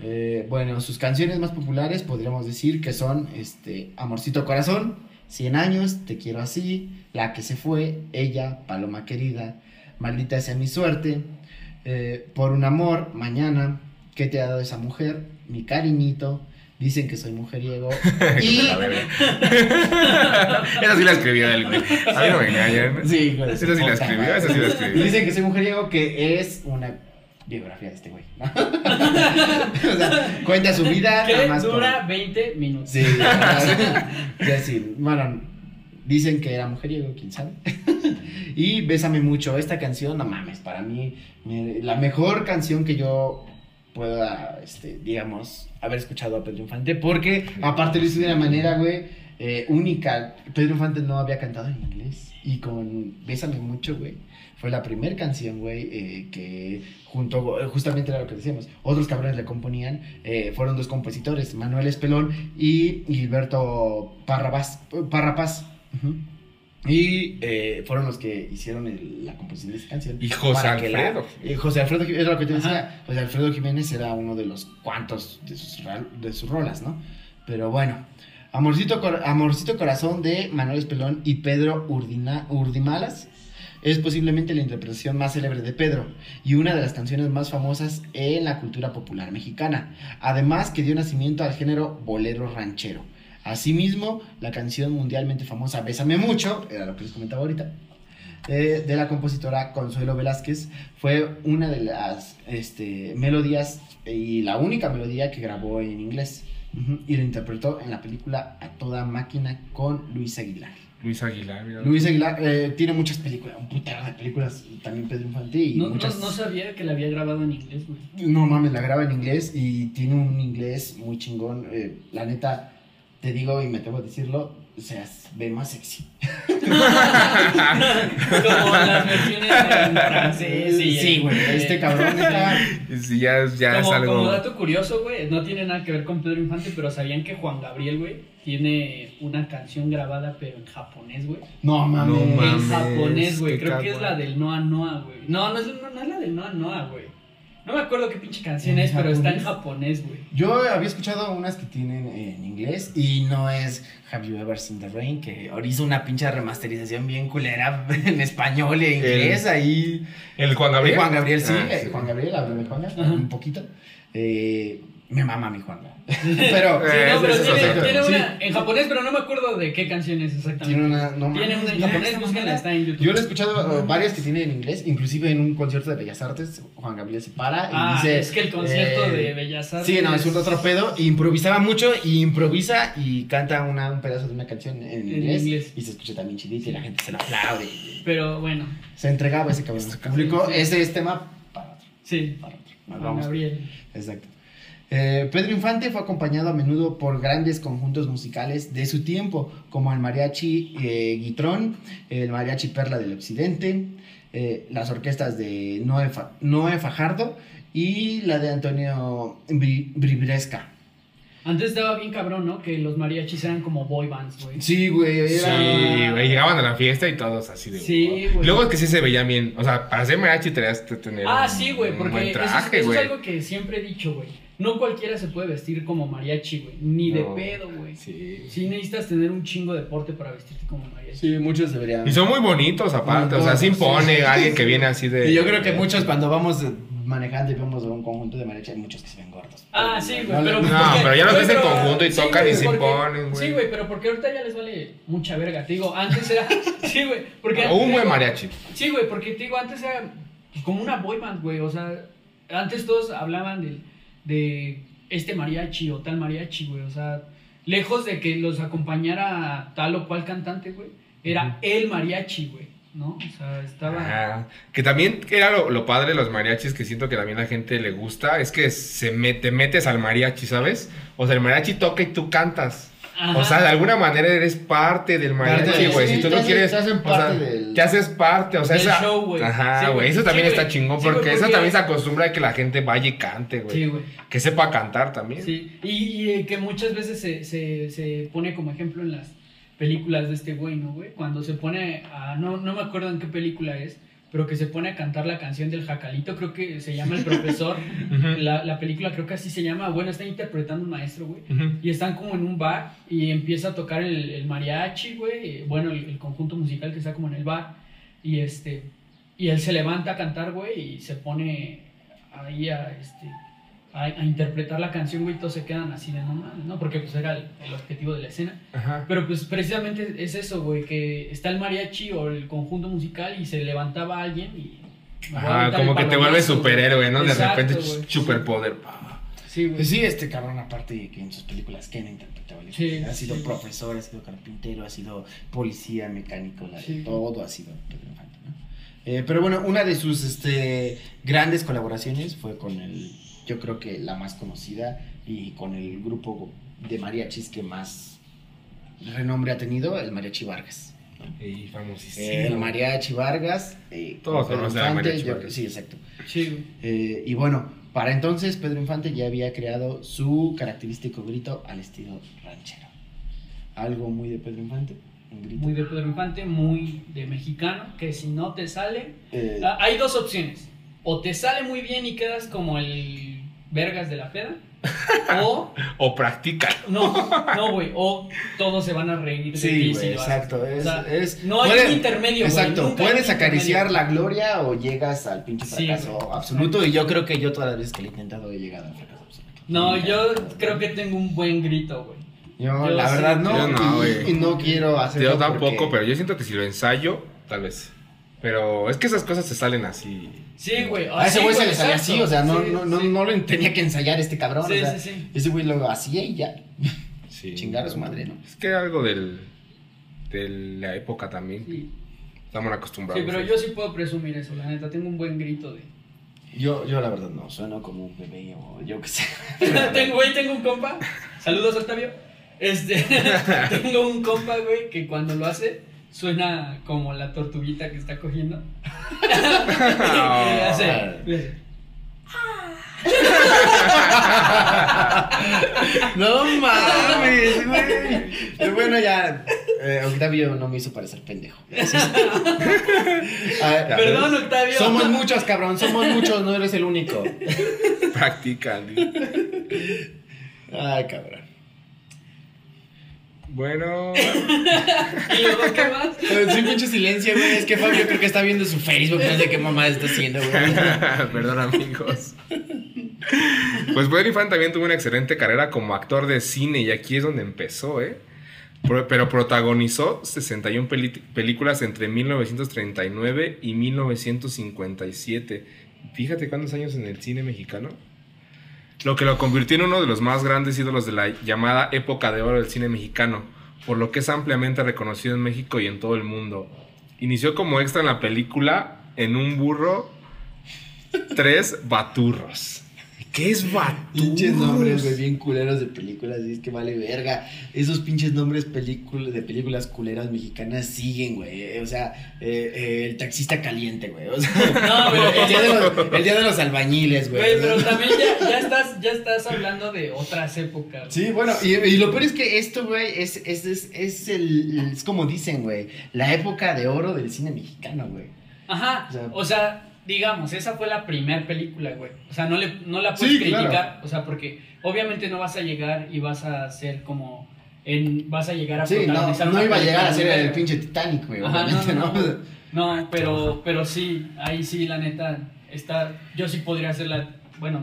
Eh, bueno, sus canciones más populares podríamos decir que son este, Amorcito Corazón, 100 años, Te quiero así, La que se fue, Ella, Paloma querida, Maldita sea mi suerte, eh, Por un amor, Mañana, ¿Qué te ha dado esa mujer? Mi cariñito, Dicen que soy mujeriego. y... Esa sí la escribió él, güey. A mí no me engañan. Sí, Esa sí la escribió, esa sí la escribió. dicen que soy mujeriego, que es una biografía de este güey. o sea, cuenta su vida. nada Que más por- dura 20 minutos. Sí, ya, sí. Bueno, dicen que era mujeriego, quién sabe. y Bésame mucho. Esta canción, no mames, para mí, la mejor canción que yo pueda, este, digamos, haber escuchado a Pedro Infante. Porque, aparte, lo hizo de una manera, güey, eh, única. Pedro Infante no había cantado en inglés. Y con Bésame mucho, güey. Fue la primera canción, güey, eh, que junto, justamente era lo que decíamos, otros cabrones le componían, eh, fueron dos compositores, Manuel Espelón y Gilberto Parrabás, Parrapaz. Y eh, fueron los que hicieron el- la composición de esa canción. Y José la- Alfredo. eh, José Alfredo, Jiménez, es lo que te decía. Ajá. José Alfredo Jiménez era uno de los cuantos de sus, de sus rolas, ¿no? Pero bueno, Amorcito, Amorcito Corazón de Manuel Espelón y Pedro Urdina- Urdimalas es posiblemente la interpretación más célebre de Pedro y una de las canciones más famosas en la cultura popular mexicana. Además que dio nacimiento al género bolero ranchero. Asimismo, la canción mundialmente famosa Bésame mucho, era lo que les comentaba ahorita, eh, de la compositora Consuelo Velázquez, fue una de las este, melodías y la única melodía que grabó en inglés. Y lo interpretó en la película A Toda Máquina con Luis Aguilar. Luis Aguilar, mira. Luis Aguilar eh, tiene muchas películas, un putero de películas, también Pedro Infante y No, no, muchas... no sabía que la había grabado en inglés, güey. No mames, la graba en inglés y tiene un inglés muy chingón. eh, la neta, te digo y me atrevo a decirlo, o sea, ve más sexy. Como las versiones en francés y Sí, güey, este cabrón neta... Sí, ya, ya es como, algo. como dato curioso, güey, no tiene nada que ver con Pedro Infante, pero sabían que Juan Gabriel, güey, tiene una canción grabada, pero en japonés, güey. No mames. No En japonés, güey. Creo que es la del Noa Noa, güey. No, no es, no, no es la del Noa Noa, güey. No me acuerdo qué pinche canción ¿En es, pero está en japonés, güey. Yo había escuchado unas que tienen en inglés y no es Have You Ever Seen the Rain, que ahora hizo una pinche remasterización bien culera en español e inglés ahí. El Juan Gabriel. Juan Gabriel, sí, Ah, Juan Gabriel, hablo de Juan Gabriel, un poquito. Eh, me mama mi Juanga. pero, Sí, no, pero ese es tiene, tiene una en japonés, pero no me acuerdo de qué canción es exactamente. tiene una. No, Tiene una en japonés, búsquenla, está en YouTube. Yo lo he escuchado uh, varias que tienen en inglés, inclusive en un concierto de Bellas Artes, Juan Gabriel se para y Ah, dice... es que el concierto eh, de Bellas Artes. Sí, no, es un otro pedo. y Improvisaba mucho y improvisa y canta una, un pedazo de una canción en, En inglés, inglés. y se escucha también chidito y la gente se lo aplaude. Pero bueno, Se entregaba ese cabrón. Sí, sí. Ese es tema para otro. sí. Para otro. Juan. Gabriel. Exacto. Eh, Pedro Infante fue acompañado a menudo por grandes conjuntos musicales de su tiempo, como el mariachi eh, Guitrón, el mariachi Perla del Occidente, eh, las orquestas de Noé, Fa- Noé Fajardo y la de Antonio Bri- Bribresca. Antes estaba bien cabrón, ¿no? Que los mariachis eran como boy bands, güey. Sí, güey, era... Sí, güey, llegaban a la fiesta y todos así de. Sí, güey. Luego es que sí se veían bien. O sea, para ser mariachi tenías que tener. Ah, un- sí, güey, porque buen eso, es- traje, eso es, algo que siempre he dicho, güey. No cualquiera se puede vestir como mariachi, güey. Ni de No. pedo, güey. Sí. Sí necesitas tener un chingo de porte para vestirte como mariachi. Sí, muchos deberían... Y son muy bonitos aparte, o sea, se Sí. impone alguien que viene así de... Y yo creo que muchos cuando vamos manejando y vemos un conjunto de mariachi, hay muchos que se ven gordos. Ah, sí, güey, No pero... No, porque- pero ya los ves en conjunto y sí, tocan güey, y se imponen, güey. Sí, güey, pero porque ahorita ya les vale mucha verga. Te digo, antes era... Sí, güey, porque... O un buen mariachi. Sí, güey, porque te digo, antes era como una boy band, güey. O sea, antes todos hablaban de, de este mariachi o tal mariachi, güey. O sea, lejos de que los acompañara tal o cual cantante, güey, era el mariachi, güey. ¿No? O sea, estaba. Ajá. Que también era lo, lo padre de los mariachis que siento que también a la gente le gusta, es que se mete, metes al mariachi, ¿sabes? O sea, el mariachi toca y tú cantas. Ajá. O sea, de alguna manera eres parte del Parte mariachi, güey. sí, si tú no quieres. te hacen o sea, parte del- Te haces parte, o sea, Del esa. show, güey. Ajá, güey. Eso Sí, también está chingón, porque eso porque- también se acostumbra a que la gente vaya y cante, güey. Sí, güey. Que sepa cantar también. Sí, y, y, eh, que muchas veces se, se, se pone como ejemplo en las películas de este güey, ¿no, güey? Cuando se pone a, no, no me acuerdo en qué película es, pero que se pone a cantar la canción del jacalito, creo que se llama El Profesor, la, la película creo que así se llama, bueno, está interpretando un maestro, güey. Y están como en un bar y empieza a tocar el, el mariachi, güey, bueno, el, el conjunto musical que está como en el bar, y este, y él se levanta a cantar, güey, y se pone ahí a, este, a, a interpretar la canción, güey, todos se quedan así de no mames, ¿no? Porque pues era el, el objetivo de la escena. Ajá. Pero pues precisamente es eso, güey, que está el mariachi o el conjunto musical y se levantaba alguien y... Ajá, como que te vuelves superhéroe, ¿no? De repente, güey. superpoder. Sí, güey. Pues sí, este cabrón, aparte que en sus películas, que no interpretaba Sí, ha sido sí. profesor, ha sido carpintero, ha sido policía, mecánico, la- Sí. todo ha sido Pedro Infante, ¿no? Eh, pero bueno, una de sus este, grandes colaboraciones fue con el, yo creo que la más conocida y con el grupo de mariachis que más renombre ha tenido, el Mariachi Vargas. Y famosísimo. el Mariachi Vargas. eh, Todos conocen al Infante, Mariachi yo- Vargas. Sí, exacto. Sí. Eh, y bueno, para entonces Pedro Infante ya había creado su característico grito al estilo ranchero. Algo muy de Pedro Infante, un grito. Muy de Pedro Infante, muy de mexicano, que si no te sale... Eh, Ah, Hay dos opciones. O te sale muy bien y quedas como el vergas de la peda. O, O practica. no, no, güey. O todos se van a reír de ti sí, si haces. exacto. Es, O sea, es- no hay puede- un intermedio, güey, Exacto, puedes acariciar la gloria o llegas al pinche fracaso absoluto. Y yo creo que yo todas las veces que lo he intentado he llegado al fracaso absoluto. No, yo creo que tengo un buen grito, güey. Yo, yo la sí. verdad, no. Yo no, y- y, no quiero hacerlo. Yo tampoco, porque- pero yo siento que si lo ensayo, tal vez. Pero es que esas cosas se salen así. Sí, güey. A ese sí, güey se le sale exacto. así, o sea, no, Sí, no, no, sí. no lo tenía que ensayar este cabrón. Sí, o sea, sí, sí. Ese güey lo hacía y ya. Sí. Chingar a su madre, ¿no? Es que algo del, de la época también. Sí. Estamos acostumbrados. Sí, pero yo sí puedo presumir eso, la neta. Tengo un buen grito de. Yo, yo la verdad no, sueno como un bebé o yo qué sé. tengo, güey, tengo un compa. Saludos, Octavio. Este, tengo un compa, güey, que cuando lo hace suena como la tortuguita que está cogiendo. No mames, güey. Pero bueno, ya. eh, Octavio no me hizo parecer pendejo. Gracias. Ah, Perdón, Octavio. Somos muchos, cabrón, somos muchos, no eres el único. Practican. Ay, cabrón. Bueno. ¿Y luego qué más? Sí, mucho silencio, güey. Es que Fabio creo que está viendo su Facebook, no sé qué mamá está haciendo, güey. Perdón, amigos. Pues Pedro Infante también tuvo una excelente carrera como actor de cine y aquí es donde empezó, ¿eh? Pro- Pero protagonizó 61 peli- películas entre 1939 y 1957. Fíjate cuántos años en el cine mexicano. Lo que lo convirtió en uno de los más grandes ídolos de la llamada época de oro del cine mexicano, por lo que es ampliamente reconocido en México y en todo el mundo. Inició como extra en la película En un burro, tres baturros. ¿Qué es baturros? Pinches nombres, güey, bien culeros de películas, y es que vale verga. Esos pinches nombres película, de películas culeras mexicanas siguen, güey. O sea, eh, eh, el taxista caliente, güey. O sea, No, pero- el, día de los, el día de los albañiles, güey. Güey, pero también ya, ya estás, ya estás hablando de otras épocas. güey. Sí, bueno, y, y lo peor es que esto, güey, es, es, es, es el, es como dicen, güey, la época de oro del cine mexicano, güey. Ajá. O sea- O sea, digamos, esa fue la primera película, güey. O sea, no, le, no la puedes Sí, criticar. claro. O sea, porque obviamente no vas a llegar y vas a ser como. En, vas a llegar a Sí, no, protagonizar no una iba a llegar a ser el pinche Titanic, güey, Ajá, obviamente, no, ¿no? no, no. No, pero, pero sí, ahí sí, la neta, está, yo sí podría hacerla, bueno,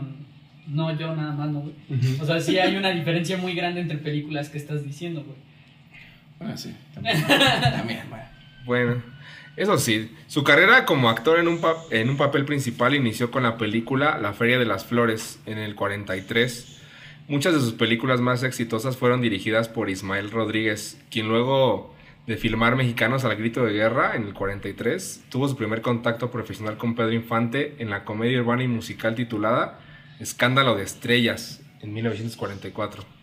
no yo nada más, no, güey. O sea, sí hay una diferencia muy grande entre películas que estás diciendo, güey. Ah, sí, también. también, güey. Bueno, eso sí, su carrera como actor en un, en un papel principal inició con la película La Feria de las Flores en el 43. Muchas de sus películas más exitosas fueron dirigidas por Ismael Rodríguez, quien luego de filmar Mexicanos al Grito de Guerra en el 43, tuvo su primer contacto profesional con Pedro Infante en la comedia urbana y musical titulada Escándalo de Estrellas en 1944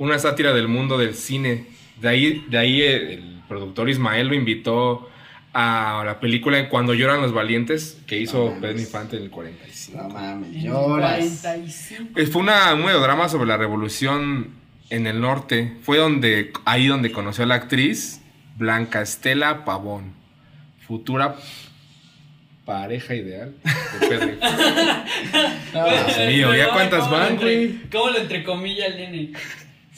una sátira del mundo del cine. De ahí, de ahí el, el productor Ismael lo invitó a la película Cuando lloran los valientes que hizo No. Pedro Infante en el 45. No mames, lloras. 45. Eh, Fue una, un melodrama sobre la revolución en el norte. Fue donde, ahí donde conoció a la actriz Blanca Estela Pavón, futura pareja ideal de Pedro Infante. No, Dios mío, ¿ya cuántas ¿cómo lo van, entre- güey? ¿Cómo lo entrecomilla el nene?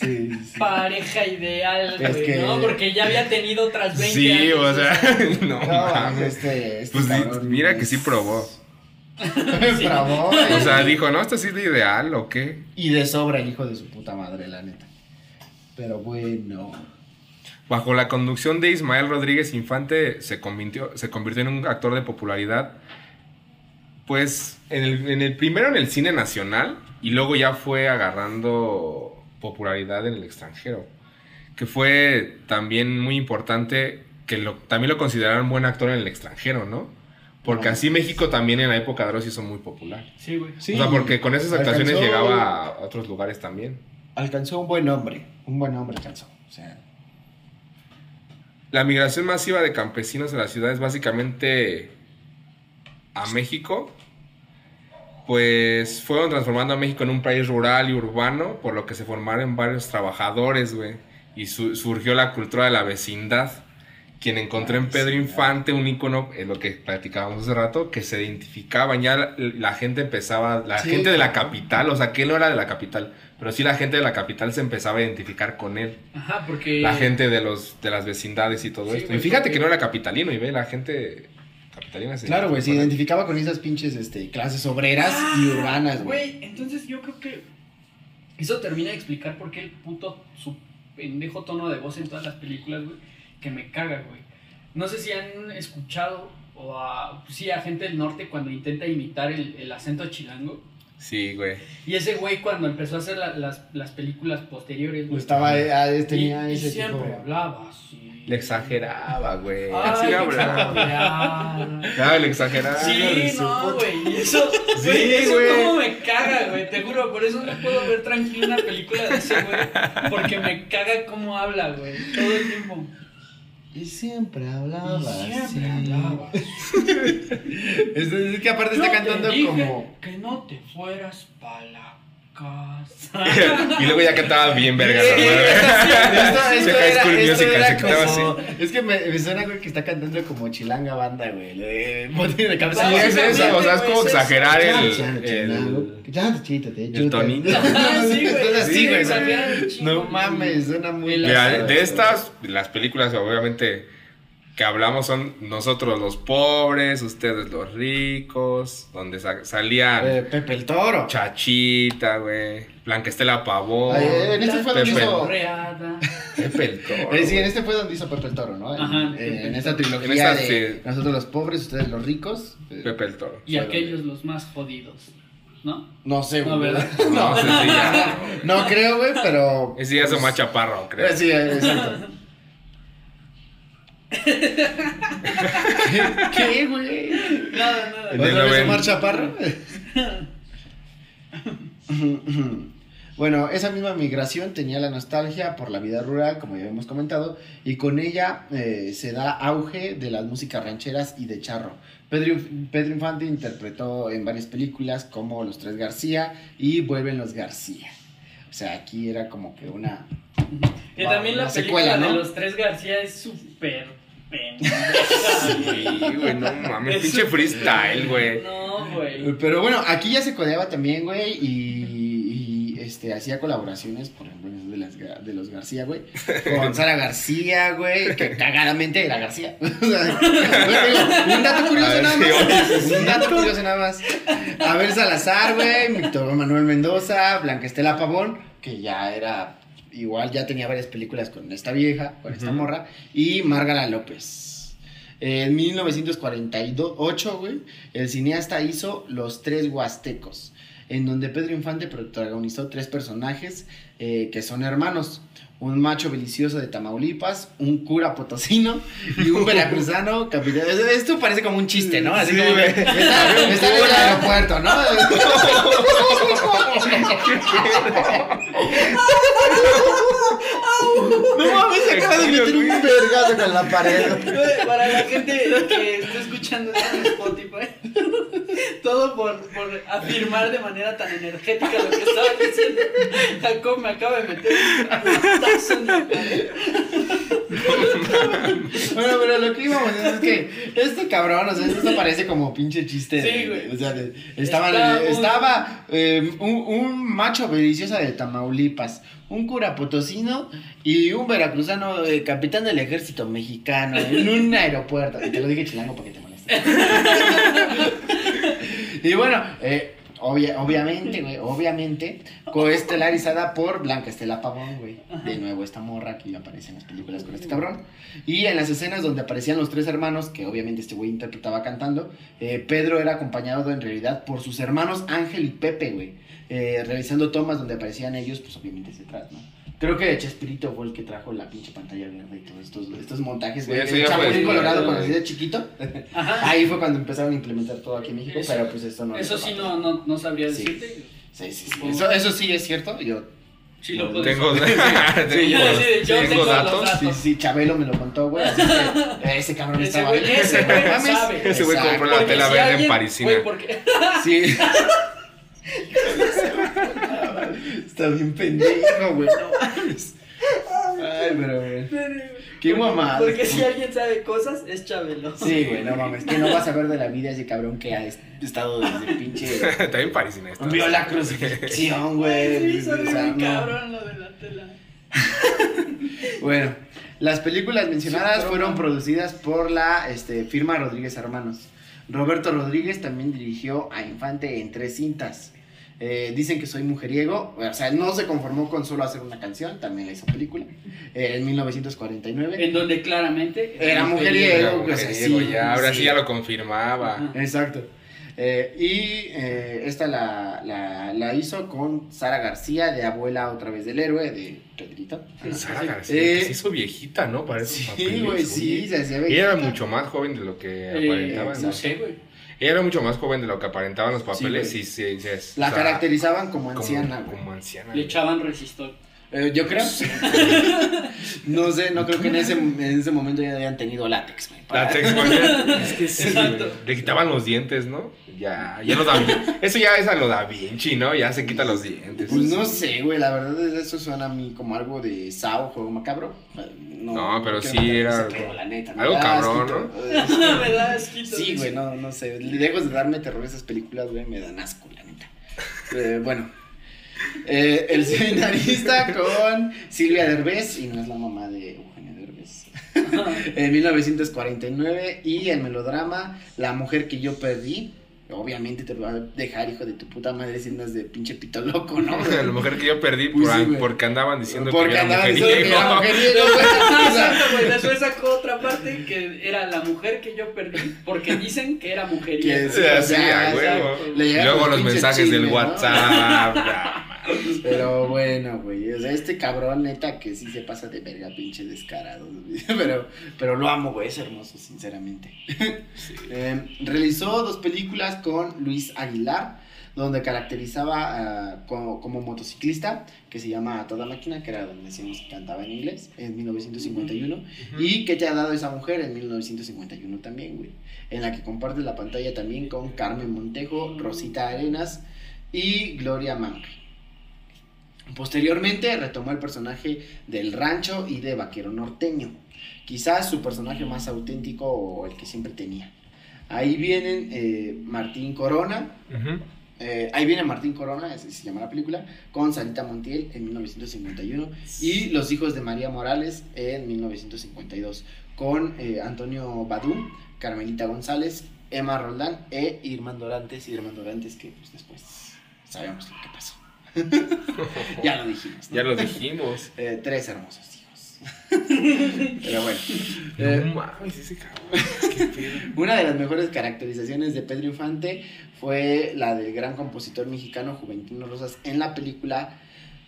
Sí, sí. Pareja ideal, Es güey, que- ¿no? Porque ya había tenido otras 20 Sí, años. o sea, no, No, mames. mames, este, este Pues cabrón mira que sí probó. Sí. Probó, O sea, y- dijo, no, esto sí es lo ideal, ¿o qué? Y de sobra el hijo de su puta madre, la neta. Pero bueno. Bajo la conducción de Ismael Rodríguez Infante se convirtió, se convirtió en un actor de popularidad, pues en el, en el primero en el cine nacional y luego ya fue agarrando popularidad en el extranjero, que fue también muy importante que lo, también lo consideraran buen actor en el extranjero, ¿no? Porque así México también en la época de oro se hizo muy popular. Sí, güey. Sí, o sea, porque con esas actuaciones alcanzó- llegaba a otros lugares también. Alcanzó un buen hombre. Un buen hombre alcanzó. O sea, La migración masiva de campesinos a las ciudades, básicamente a México, pues fueron transformando a México en un país rural y urbano, por lo que se formaron varios trabajadores, güey. Y su- surgió la cultura de la vecindad, quien encontró en Pedro Infante un ícono, es lo que platicábamos hace rato, que se identificaban. Ya la, la gente empezaba, la Sí, gente de la capital, o sea, que él no era de la capital, pero sí la gente de la capital se empezaba a identificar con él Ajá, porque. la gente de los de las vecindades y todo Sí, esto. y fíjate porque- que no era capitalino y ve la gente capitalina. se claro, güey, se identifica identificaba con esas pinches este, clases obreras y urbanas, güey. Ah, Güey, entonces yo creo que. Eso termina de explicar por qué el puto. Su pendejo tono de voz en todas las películas, güey. Que me caga, güey. No sé si han escuchado. O a, sí, a gente del norte cuando intenta imitar el, el acento chilango. Sí, güey. Y ese güey cuando empezó a hacer la- las, las películas posteriores, güey. Estaba, eh, tenía y, y ese siempre tipo. hablaba así. Le exageraba, güey. Ay, qué hablaba. Claro, le exageraba. Sí, no, güey. y Eso, Sí, güey, eso güey. como me caga, güey. Te juro, por eso no puedo ver tranquilo una película de ese, güey. Porque me caga cómo habla, güey. Todo el tiempo. Y siempre hablaba. Y siempre así. hablaba. Es, es que aparte Yo está te cantando dije como. Que no te fueras pa' la y luego ya cantaba bien verga. ¿no? Esto, esto Se High era, School esto Musical, era se quitaba como- Es que me, me suena, güey, que está cantando como chilanga banda, güey. De botín de Sí, cabeza. es eso, o sea, es como exagerar el, Ya, el- Ya, chítate, el chútate. tonito. Sí, güey. Estás así, Sí, güey. exageran un chingo, No mames, suena muy. Mira, de estas, las películas, obviamente, que hablamos son nosotros los pobres, ustedes los ricos, donde sa- salían Eh, Pepe el Toro. Chachita, güey, Blanquestela Pavón, Ay, en este fue donde Pepe, hizo. Reata. Pepe el Toro. Eh, sí, en este fue donde hizo Pepe el Toro, ¿no? En, Ajá, en- esta trilogía En esta, de sí. nosotros los pobres, ustedes los ricos. Eh, Pepe el Toro. Y aquellos los más jodidos. ¿No? No sé, No, güey. ¿verdad? No, sí, sí, ya. No creo, güey, pero. Ese ya es más chaparro, creo. Sí, exacto. ¿Qué, ¿Qué, güey? Nada, nada. ¿Otra vez noven- Omar Chaparro? Bueno, esa misma migración tenía la nostalgia por la vida rural, como ya hemos comentado, y con ella eh, se da auge de las músicas rancheras y de charro. Pedro, Pedro Infante interpretó en varias películas como Los Tres García y Vuelven los García. O sea, aquí era como que una... Que Wow, también la película secuela, ¿no? de los tres García es súper. Sí, güey, no mames, Es pinche freestyle, güey. No, güey. Pero bueno, aquí ya se codeaba también, güey, y, y, este, hacía colaboraciones, por ejemplo, de, las, de los García, güey, con Sara García, güey, que cagadamente era García. O sea, güey, digo, un dato curioso ver, nada sí, más. oye, Un dato curioso nada más. Abel Salazar, güey, Víctor Manuel Mendoza, Blanca Estela Pavón, que ya era, igual ya tenía varias películas con esta vieja, con esta morra, y Márgara López. En 1948, güey, el cineasta hizo Los Tres Huastecos, en donde Pedro Infante protagonizó tres personajes eh, que son hermanos. Un macho delicioso de Tamaulipas, un cura potosino y un veracruzano capitán. Esto parece como un chiste, ¿no? Así Sí, como que güey. está, está en el aeropuerto, ¿no? No mames, se acaba de meter un vergazo con la pared. Para la gente que está escuchando esto en Spotify, todo por, por afirmar de manera tan energética lo que estaba diciendo. Jacob me acaba de meter un en la cara. Bueno, pero lo que íbamos a decir es que este cabrón, o sea, esto parece como pinche chiste. Sí, güey. O sea, de- un- estaba eh, un, un macho delicioso de Tamaulipas, un cura potosino y un veracruzano eh, capitán del ejército mexicano en un aeropuerto. Y te lo dije chilango porque te molesta. y bueno, eh, obvia- obviamente, güey, obviamente, coestelarizada por Blanca Estela Pavón, güey. De nuevo, esta morra que aparece en las películas con este cabrón. Y en las escenas donde aparecían los tres hermanos, que obviamente este güey interpretaba cantando, eh, Pedro era acompañado en realidad por sus hermanos Ángel y Pepe, güey. eh, realizando tomas donde aparecían ellos, pues obviamente detrás, ¿no? Creo que Chespirito fue el que trajo la pinche pantalla verde y todos estos, estos montajes, Sí, güey. eso el Chapulín Colorado ¿no? con así de chiquito. Ajá. Ahí fue cuando empezaron a implementar todo aquí en México, Eso- pero pues esto no. Eso sí no, no, no sabría Sí. decirte. Sí, sí, sí. Eso, eso sí es cierto. Yo, Sí lo puedo Tengo, decir. tengo, yo sí, yo tengo tengo los datos. datos. sí, sí, Chabelo me lo contó, güey. Así que ese cabrón Ese estaba güey- ese güey No sabe. Ese güey compró la tela si verde en Parisina. güey, porque Sí. Está bien pendejo, güey. No mames. Ay, pero, güey. Qué mamada. Porque si alguien sabe cosas, es Chabelo. Sí, güey, no mames. Que no vas a ver de la vida ese cabrón que ha est- estado desde pinche. También Parisina esto. Vio la crucifixión, güey. Sí, soy sea, muy no. cabrón lo de la tela. Bueno, las películas mencionadas Sí, fueron producidas por la este, firma Rodríguez Hermanos. Roberto Rodríguez también dirigió a Infante en tres cintas. Eh, dicen que soy mujeriego, o sea, no se conformó con solo hacer una canción, también la hizo película, eh, en 1949. En donde claramente Era mujeriego. Era o sea, mujeriego, sí, ya, ahora sí. sí. ya lo confirmaba. Ajá. Exacto. Eh, y eh, esta la, la, la hizo con Sara García, de Abuela otra vez del héroe, de Pedrito. Sara. García, Eh, que se hizo viejita, ¿no? Para esos Sí, güey, sí, se hacía viejita. era mucho más joven de lo que aparentaba. no ¿no? sé, güey. Ella era mucho más joven de lo que aparentaban los papeles. güey. Sí, sí, sí, es- La o sea, caracterizaban como como- anciana, güey. Como anciana. Le echaban resistor. Eh, yo creo. no sé, no creo que en ese, en ese momento ya hayan tenido látex, güey. Látex, güey. Es que sí, Exacto. güey. Le quitaban los dientes, ¿no? Ya, ya lo da Vinci. Eso ya es a lo da Vinci, ¿no? Ya se quita los dientes. Pues no sé, güey, la verdad es eso suena a mí como algo de Sao, juego macabro. No, pero sí era la neta, algo cabrón, asquito. Me da asquito. Sí, güey, no, no sé. Lejos de darme terror esas películas, güey, me dan asco, la neta. Eh, bueno. Eh, el seminarista con Silvia Derbez, y no es la mamá de Eugenio Derbez. en 1949 y el melodrama La mujer que yo perdí. Obviamente te va a dejar, hijo de tu puta madre, escenas de pinche pito loco, ¿no? La mujer que yo perdí Pues por- sí, güey. porque andaban diciendo Porque que era andaba diciendo que era mujeriego. güey. O sea, exacto, güey. Después sacó otra parte que era la mujer que yo perdí porque dicen que era Que mujeriego. sí, Sí, o así, sea, a huevo. le Y luego los mensajes del ¿no? WhatsApp. Pero bueno, güey. O sea, este cabrón, neta, que sí se pasa de verga, pinche descarado. güey. Pero, pero lo amo, güey. Es hermoso, sinceramente. sí. Eh, realizó dos películas con Luis Aguilar, donde caracterizaba ah, como, como motociclista, que se llama A Toda Máquina, que era donde decíamos que cantaba en inglés, en 1951. Y que te ha dado esa mujer en 1951 también, güey. En la que comparte la pantalla también con Carmen Montejo, Rosita Arenas y Gloria Manri. Posteriormente retomó el personaje del rancho y de vaquero norteño. Quizás su personaje más auténtico o el que siempre tenía. Ahí vienen eh, Martín Corona, eh, ahí viene Martín Corona, así se llama la película, con Sarita Montiel en 1951 y Los hijos de María Morales en 1952, con eh, Antonio Badú, Carmelita González, Emma Roldán e Irmán Dorantes, Irmán Dorantes que pues después sabemos lo que pasó. ya lo dijimos. ¿no? Ya lo dijimos. Eh, tres hermosos hijos. Pero bueno. Eh, No mames, ese cabrón. Qué pedo. Una de las mejores caracterizaciones de Pedro Infante fue la del gran compositor mexicano Juventino Rosas en la película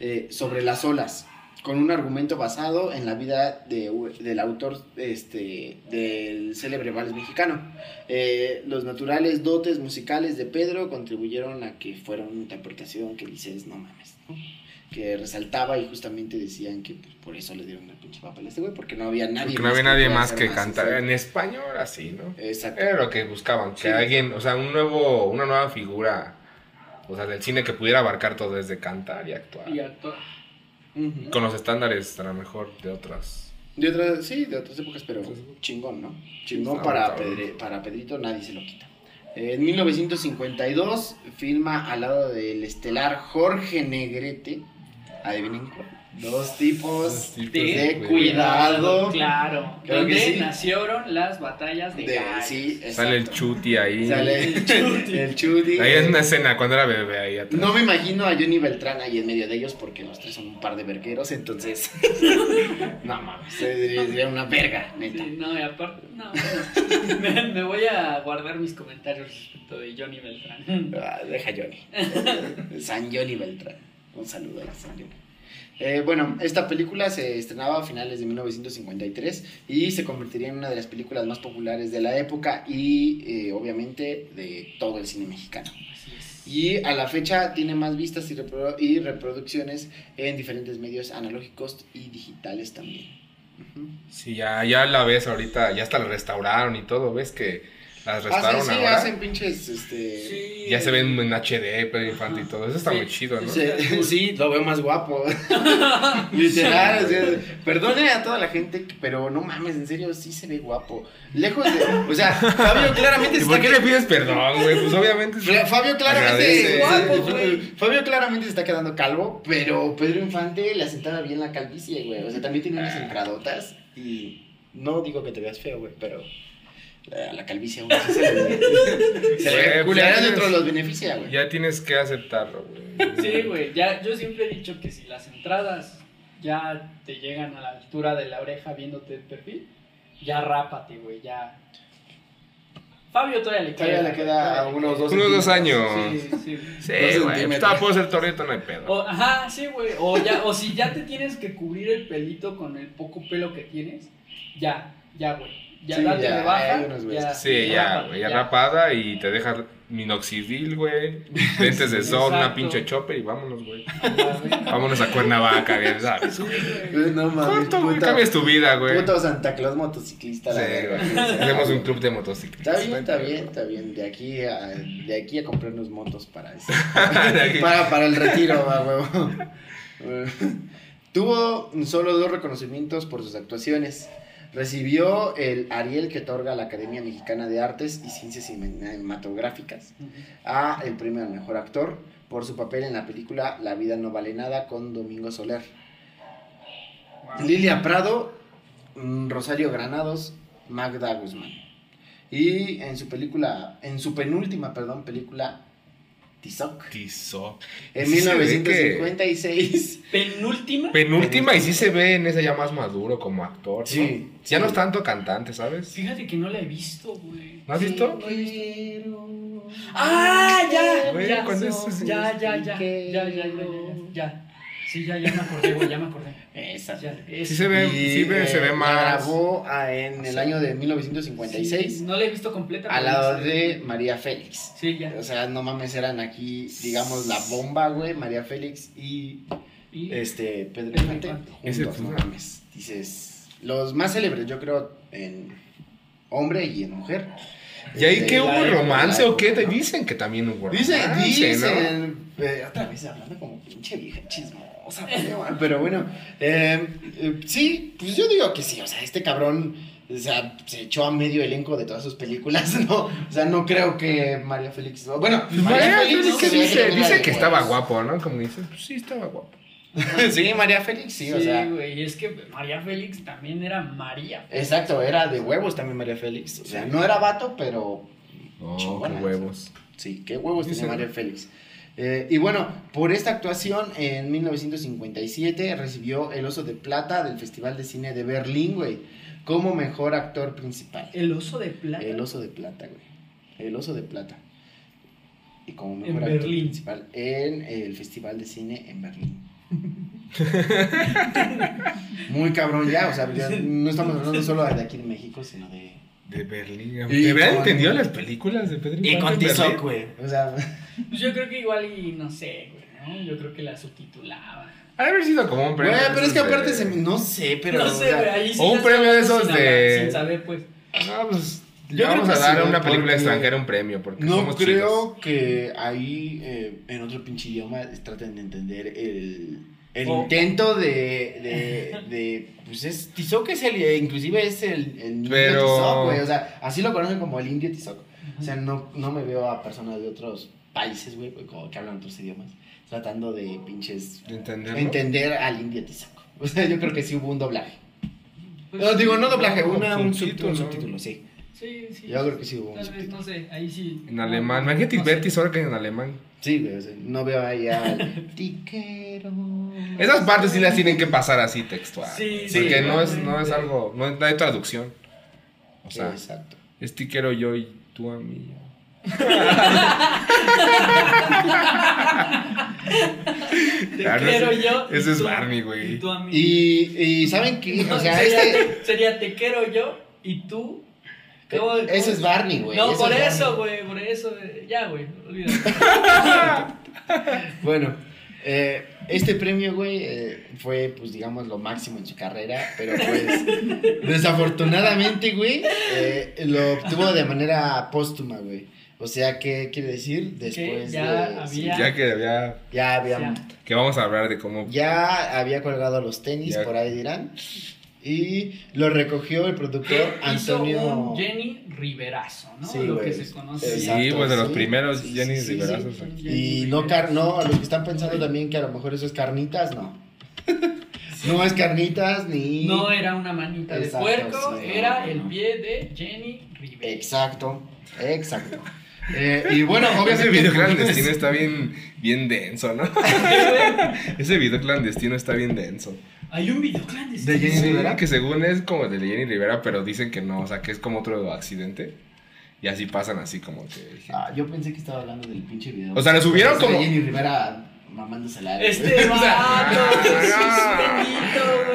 eh, Sobre las olas, con un argumento basado en la vida de- del autor este, del célebre vals mexicano. Eh, los naturales dotes musicales de Pedro contribuyeron a que fuera una interpretación que dices, no mames, ¿no? que resaltaba y justamente decían que pues, por eso le dieron el pinche papel a este güey, porque no había nadie Porque no había que nadie más que cantar. eso. En español, así, ¿no? Exacto. Era lo que buscaban, que Sí. alguien, o sea, un nuevo, una nueva figura, o sea, del cine que pudiera abarcar todo desde cantar y actuar. Y Con los estándares, a lo mejor, de otras. De otras, sí, de otras épocas, pero chingón, ¿no? Chingón Está para. Pedre- para Pedrito, nadie se lo quita. En 1952 filma al lado del estelar Jorge Negrete. Adivinen cuál. Dos tipos Dos tipos de de cuidado. Claro. Creo donde que sí. nacieron las batallas de, De- sí, Sale el chuti ahí. Sale el chuti. El chuti. Ahí es una escena cuando era bebé ahí atrás. No me imagino a Johnny Beltrán ahí en medio de ellos porque los tres son un par de vergueros, entonces. no mames, sería sería una verga, neta. Sí, no, y aparte, no, bueno, me, me voy a guardar mis comentarios respecto de Johnny Beltrán. Ah, deja Johnny. San Johnny Beltrán. Un saludo a San Johnny. Eh, bueno, esta película se estrenaba a finales de 1953 y se convertiría en una de las películas más populares de la época y eh, obviamente de todo el cine mexicano. Así es. Y a la fecha tiene más vistas y, repro- y reproducciones en diferentes medios analógicos y digitales también. Sí, ya, ya la ves ahorita, ya hasta la restauraron y todo, ¿ves que las Hacen, restauraron sí, ahora? hacen pinches, este... Sí. Ya se ven en HD, Pedro Infante y todo, eso está Sí. muy chido, ¿no? Sí, sí, lo veo más guapo. Literal, o sea, perdone a toda la que- pero no mames, en serio, sí se ve guapo. Lejos de. O sea, Fabio claramente ¿Y por está qué le pides perdón, güey? Pues obviamente... Fabio claramente. Agradece. Guapo, güey. Fabio claramente se está quedando calvo, pero Pedro Infante le asentaba bien la calvicie, güey. O sea, también tiene unas entradotas. Y no digo que te veas feo, güey, pero. La, la calvicie aún así se le. Se le pues culera de los beneficia, güey. Ya tienes que aceptarlo, güey. Sí, güey, ya, yo siempre he dicho que si las entradas ya te llegan a la altura de la oreja viéndote el perfil, ya rápate, güey, ya. Fabio todavía le queda. Todavía le queda le unos dos Unos dos años. Sí, sí. Sí, güey. puedo ser torito, no hay pedo. O, ajá, sí, güey. O, ya, o si ya te tienes que cubrir el pelito con el poco pelo que tienes, ya, ya, güey. Ya Sí, ya, de baja. ya, Sí, ya, güey. Ya rapada y te deja minoxidil, güey. Lentes de sol, una pinche chopper y vámonos, güey. Vámonos a Cuernavaca, ¿sabes? Güey. Pues No mames, ¿Cuánto, güey? Cambias tu vida, güey. Puto Santa Claus motociclista, la Sí, güey. Hacemos un club de motociclistas. Está bien, está bien, está bien. De aquí a, de aquí a comprarnos motos para eso. Para, para el retiro, va, huevo. Tuvo solo dos reconocimientos por sus actuaciones. Recibió el Ariel que otorga la Academia Mexicana de Artes y Ciencias Cinematográficas a el premio al mejor actor por su papel en la película La vida no vale nada con Domingo Soler. Lilia Prado mm, Rosario Granados, Magda Guzmán. Y en su película, en su penúltima, perdón, película, Tizoc, Tizoc. en Sí se ve que- 1956. Penúltima. Penúltima y sí se ve en esa ya más maduro como actor. ¿no? Sí, Ya no es tanto cantante, ¿sabes? Fíjate que no la he visto, güey. ¿No has visto? Quiero Ah, ya, Güey, ya, ¿cuándo es ese? ya, ya, ya, ya, ya, ya, ya, ya. Sí, ya, ya me acordé, güey, ya me acordé. Esa. Ya, es- Sí se ve, Y, sí ve- se ve la más. grabó ah, en el año de 1956 Sí, no la he visto completa. al lado sí. de María Félix. Sí, ya. O sea, no mames, eran aquí, digamos, la bomba, güey, María Félix y Y- este Pedro Infante. Ese no mames. Dices, los más célebres, yo creo, en hombre y en mujer. ¿Y ahí qué hubo romance o qué? ¿no? Dicen que también hubo romance. Dicen, ¿no? dicen, eh, otra vez hablando como pinche vieja chismosa, pero- pero bueno, eh, eh, sí, pues yo digo que sí, o sea, este cabrón, o sea, se echó a medio elenco de todas sus películas, ¿no? O sea, no creo que María Félix, bueno, Pues María Félix se que dice, dice que estaba guapo, ¿no? Como dices, pues sí, estaba guapo. sí, María Félix, sí, o sea, güey, es que María Félix también era María. exacto, era de huevos también María Félix, o sea, no era vato, pero Oh, qué huevos. Sí, qué huevos Dice, ¿no? María Félix. Eh, y bueno, por esta actuación en 1957 recibió el Oso de Plata del Festival de Cine de Berlín, güey, como mejor actor principal. El oso de plata. El Oso de Plata, güey. El Oso de Plata. Y como En mejor actor Berlín. principal en el Festival de Cine en Berlín. Muy cabrón ya, o sea, ya no estamos hablando solo de aquí de México, sino de... De Berlín. Y ¿Te hubieran entendido las películas de Pedro Y con? Tizoc, güey. O sea, Pues yo creo que igual y no sé, güey, ¿no? Yo creo que la subtitulaba. Ha haber sido como un premio. Güey, pero es que aparte de- se me- no sé, pero no sé, güey, ahí sí. o un premio de esos sin de- Sin saber, pues. No, pues. Yo le vamos creo a dar a una película extranjera un premio porque no somos creo chidos. que ahí eh, en otro pinche idioma traten de entender el, el intento de, de, de pues es Tizoc es el inclusive es el, el indio Pero- Tizoc, güey, o sea, así lo conocen como el indio Tizoc. O sea, no, no me veo a personas de otros países, güey, como que hablan otros idiomas, tratando de pinches ¿De entenderlo? entender al indio Tizoc. O sea, yo creo que sí hubo un doblaje. Pues No, digo, no doblaje, no, una, un subtítulo, subtítulo, un ¿no? subtítulo, sí. Sí, sí. Yo creo que sí hubo un Tal vez, subtítulo. no sé, ahí sí. En alemán. Imagínate ahora que en alemán. Sí, güey, o sea, no veo ahí al tiquero. Esas partes sí las tienen que pasar así textual. Sí, Porque sí, no, es, no es algo. No hay traducción. O sea, Exacto. es ti quiero yo y tú a mí. Te no, quiero ese- yo. ese es tú- Barney, güey. Y tú a mí. Y, y ¿saben qué? No, O sea, sería, este. te, sería te quiero yo y tú. ¿Cómo- Eso cómo? es Barney, güey. No, por es eso, güey, por eso. eh, Ya, güey, olvídate. Bueno, eh, este premio, güey, eh, fue, pues, digamos, lo máximo en su carrera, pero pues, desafortunadamente, güey, eh, lo obtuvo de manera póstuma, güey. O sea, ¿qué quiere decir? Después ya de... sí, Ya que había. ya había... Ya. Que vamos a hablar de cómo. Ya había colgado los tenis, Ya. por ahí dirán. Y lo recogió el productor Hizo Antonio... un Jenny Riverazo, ¿no? Sí, Lo que se conoce. Sí, Exacto, pues de los sí. primeros Sí, Jenny sí, sí, Riverazos. sí. Y no, car no, a los que están pensando también que a lo mejor eso es carnitas, no. No es carnitas ni... No era una manita de puerco, sí, era no, el pie de Jenny Rivera. Exacto, exacto. Eh, y bueno, Ese obviamente... video clandestino está bien, bien denso, ¿no? Ese video clandestino está bien denso. Hay un video clandestino. De Jenny Rivera? que según es como de Jenny Rivera, pero dicen que no, o sea, que es como otro accidente. Y así pasan así como que... Ah, yo pensé que estaba hablando del pinche video. O sea, lo subieron como- Jenny Rivera mamándosela. Este vato, ah, es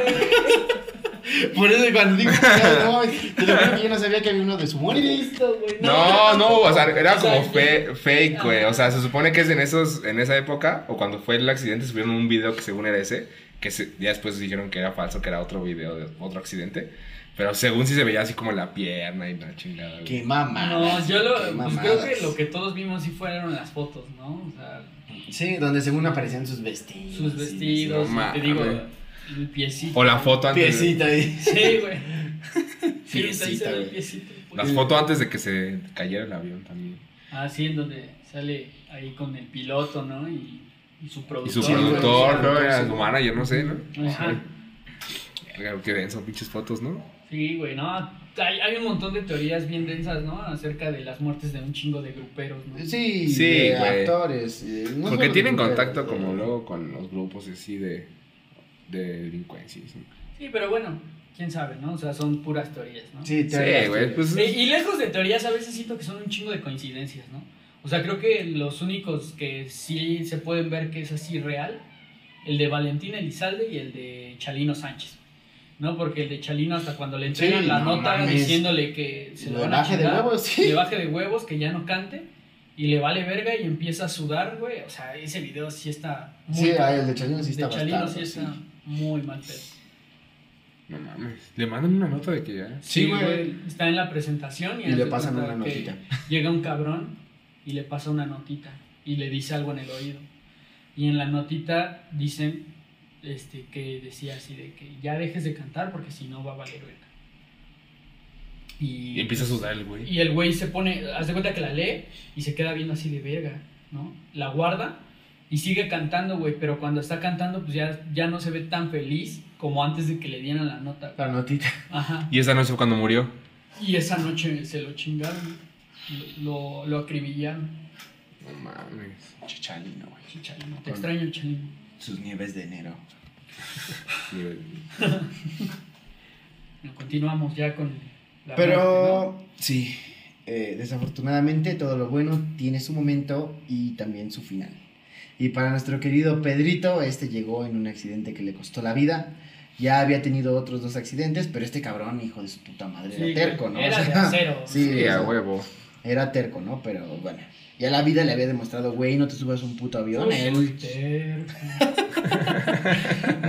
bendito, Por eso cuando digo... no, te lo juro que yo no sabía que había uno de su güey. muerte. Listo, güey. No, no, o sea, era O sea, como fake, güey. O sea, se supone que es en esos, en esa época, o cuando fue el accidente, subieron un video que según era ese, que se- ya después dijeron que era falso, que era otro video de otro accidente. Pero según sí se veía así como la pierna y la chingada. güey. Qué mamá. No, yo lo, pues creo que lo que todos vimos sí fueron las fotos, ¿no? O sea, Sí, donde según aparecían sus vestidos. sus sí, vestidos, no te digo, el piecito. O la foto antes. de- Piecita ahí. Sí, güey. Sí, Piecita, piecito. pues. Las fotos antes de que se cayera el avión también. Ah, sí, en donde sale ahí con el piloto, ¿no? Y, y su Y productor. su Sí, productor, güey, ¿no? sí, Era sí. su manager, no sé, ¿no? Ajá. Claro, qué denso, pinches fotos, ¿no? Sí, güey, no. Hay, hay un montón de teorías bien densas, ¿no? Acerca de las muertes de un chingo de gruperos, ¿no? Sí, Sí, de güey. actores. eh, no Porque tienen contacto de- como luego con los grupos así de, de delincuencia. ¿sí? Sí, pero bueno, quién sabe, ¿no? O sea, son puras teorías, ¿no? Sí, Sí, teorías, güey, teorías. pues... Eh, Y lejos de teorías, a veces siento que son un chingo de coincidencias, ¿no? O sea, creo que los únicos que sí se pueden ver que es así real, el de Valentín Elizalde y el de Chalino Sánchez. ¿No? Porque el de Chalino hasta cuando le entregan Sí, la no nota mames. diciéndole que se Le lo van a baje de huevos, sí. le baje de huevos, que ya no cante, y le vale verga y empieza a sudar, güey. O sea, ese video sí está muy... Sí, ah, el de Chalino sí está De Chalino sí está sí. muy mal pedo. No mames. Le mandan una nota de que ya... Sí, güey. Está en la presentación y, Y le pasan una notita. Llega un cabrón y le pasa una notita y le dice algo en el oído. Y en la notita dicen este, que decía así de que ya dejes de cantar porque si no va a valer verga. Y, Y empieza a sudar el güey. y el güey se pone, haz de cuenta que la lee y se queda viendo así de verga, ¿no? La guarda y sigue cantando, güey, pero cuando está cantando pues ya, ya no se ve tan feliz como antes de que le dieran la nota. La notita. Ajá. Y esa noche fue cuando murió. Y esa noche se lo chingaron, lo, lo acribillaron. No mames. Chichalino, güey. Chichalino, te extraño, Chalino. Sus nieves de enero. Bueno, continuamos ya con la Pero muerte, sí, eh, desafortunadamente todo lo bueno tiene su momento y también su final. Y para nuestro querido Pedrito, este llegó en un accidente que le costó la vida. Ya había tenido otros dos accidentes, pero este cabrón, hijo de su puta madre, Sí, era terco, ¿no? era O de acero. Sí, Sí, a huevo. Era terco, ¿no? Pero bueno, ya la vida le había demostrado, güey, no te subas a un puto avión. Soy Él, terco.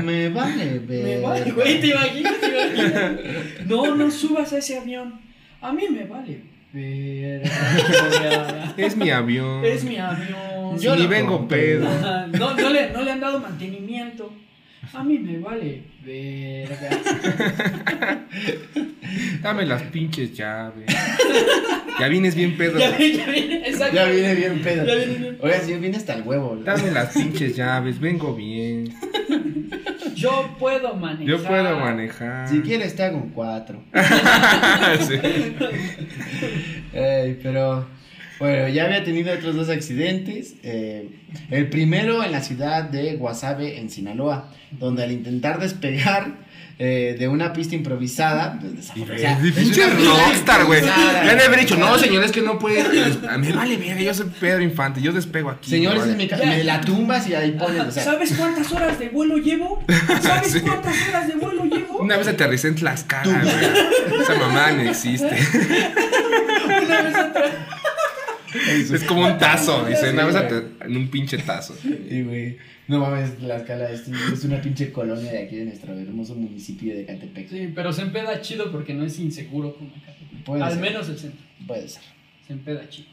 me vale, Me ver. vale, güey, te imaginas, te imaginas. No, no subas a ese avión. A mí me vale. Verga. Es mi avión. Es mi avión. Yo ni vengo pedo. No, no, le, no le han dado mantenimiento. A mí me vale. Verga. Dame las pinches llaves. Ya vienes bien pedo. Ya viene, ya viene, exacto. Ya viene bien pedo. Ya viene bien. Oiga, sí, viene hasta el huevo. ¿no? Dame las pinches llaves. Vengo bien. Yo puedo manejar. Yo puedo manejar. Si quieres te hago un cuatro. Sí. Ey, pero bueno, ya había tenido otros dos accidentes. eh, el primero en la ciudad de Guasave, en Sinaloa, donde al intentar despegar eh, de una pista improvisada, pues, es rockstar, güey. improvisada, Le haber dicho, no, güey. señor, es que no puede. A mí me vale verga, yo soy Pedro Infante, yo despego aquí. Señor, me esa es vale. Ya. me la tumbas y ahí pones. O sea, ¿Sabes cuántas horas de vuelo llevo? ¿Sabes Sí. cuántas horas de vuelo llevo? Una vez aterricé en Tlaxcala, güey. Esa mamá no existe. Una vez atrás. Es como un tazo, dice. Una vez en un pinche tazo. y, güey, no mames, la escala es, es una pinche colonia de aquí de nuestro hermoso municipio de Catepec. Sí, pero se empeda chido porque no es inseguro como acá. Puede Al ser. menos el centro. Puede ser. Se empeda chido.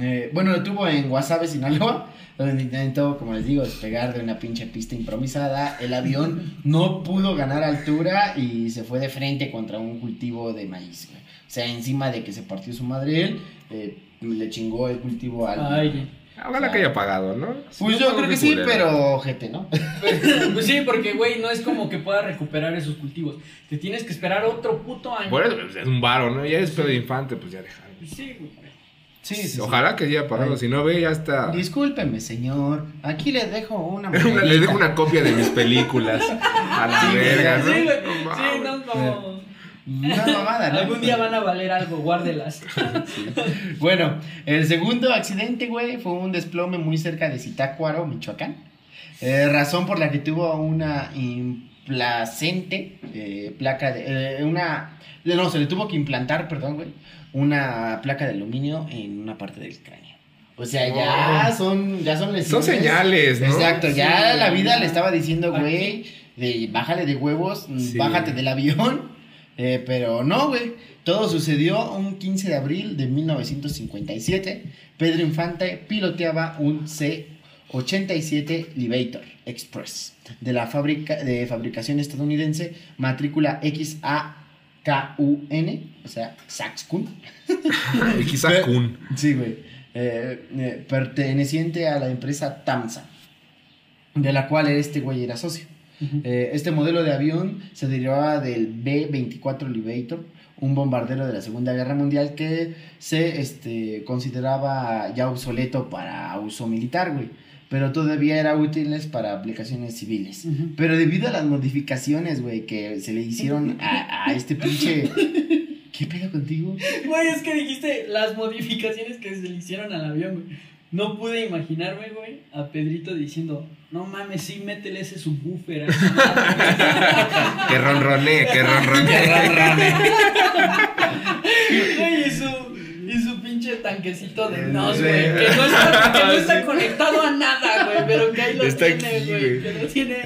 Eh, bueno, lo tuvo en Guasave, Sinaloa, donde intentó, como les digo, despegar de una pinche pista improvisada. El avión no pudo ganar altura y se fue de frente contra un cultivo de maíz, güey. O sea, encima de que se partió su madre él, eh, le chingó el cultivo al... Ay, Ojalá que haya pagado, ¿no? Pues yo no, creo que sí, culero. pero gente, ¿no? pues sí, porque, güey, no es como que pueda recuperar esos cultivos. Te tienes que esperar otro puto año. Eso, pues, es un varo, ¿no? Ya es Pedro Infante, pues ya dejar. Pues sí, güey. Sí, sí, sí. Ojalá que haya pagado. Ay. Si no ve, ya está. Discúlpeme, señor. Aquí le dejo una Le dejo una copia de mis películas. A la Sí, verga, ¿no? Sí, güey. No Sí, no, como. Una mamada, ¿no? Algún día van a valer algo, guárdelas. Bueno, el segundo accidente, güey, fue un desplome muy cerca de Zitácuaro, Michoacán. Eh, razón por la que tuvo una implacente eh, placa de. eh, una. No, se le tuvo que implantar, perdón, güey. Una placa de aluminio en una parte del cráneo. O sea, ya son, ya son Son lesiones. señales, ¿no? Exacto, ya la vida le estaba diciendo, güey, de bájale de huevos, Sí. bájate del avión. Eh, pero no, güey. Todo sucedió un 15 de abril de 1957. Pedro Infante piloteaba un C-87 Livator Express de la fábrica de fabricación estadounidense, matrícula XAKUN, o sea, Saxkun. Y quizá Kun. Sí, güey. Eh, eh, perteneciente a la empresa Tamsa, de la cual este güey era socio. Eh, este modelo de avión se derivaba del B-24 Liberator, un bombardero de la Segunda Guerra Mundial que se este, consideraba ya obsoleto para uso militar, güey. Pero todavía era útiles para aplicaciones civiles. Pero debido a las modificaciones, güey, que se le hicieron a, a este pinche... ¿Qué pedo contigo? Güey, es que dijiste las modificaciones que se le hicieron al avión, güey. No pude imaginarme, güey, a Pedrito diciendo, no mames, sí, métele ese subwoofer. esa madre". Que ronroné, que ronroné. Güey, y su, y su pinche tanquecito de nos, güey. Que no está, que no está conectado a nada, güey. Pero que ahí lo Está tiene, güey. Que lo tiene.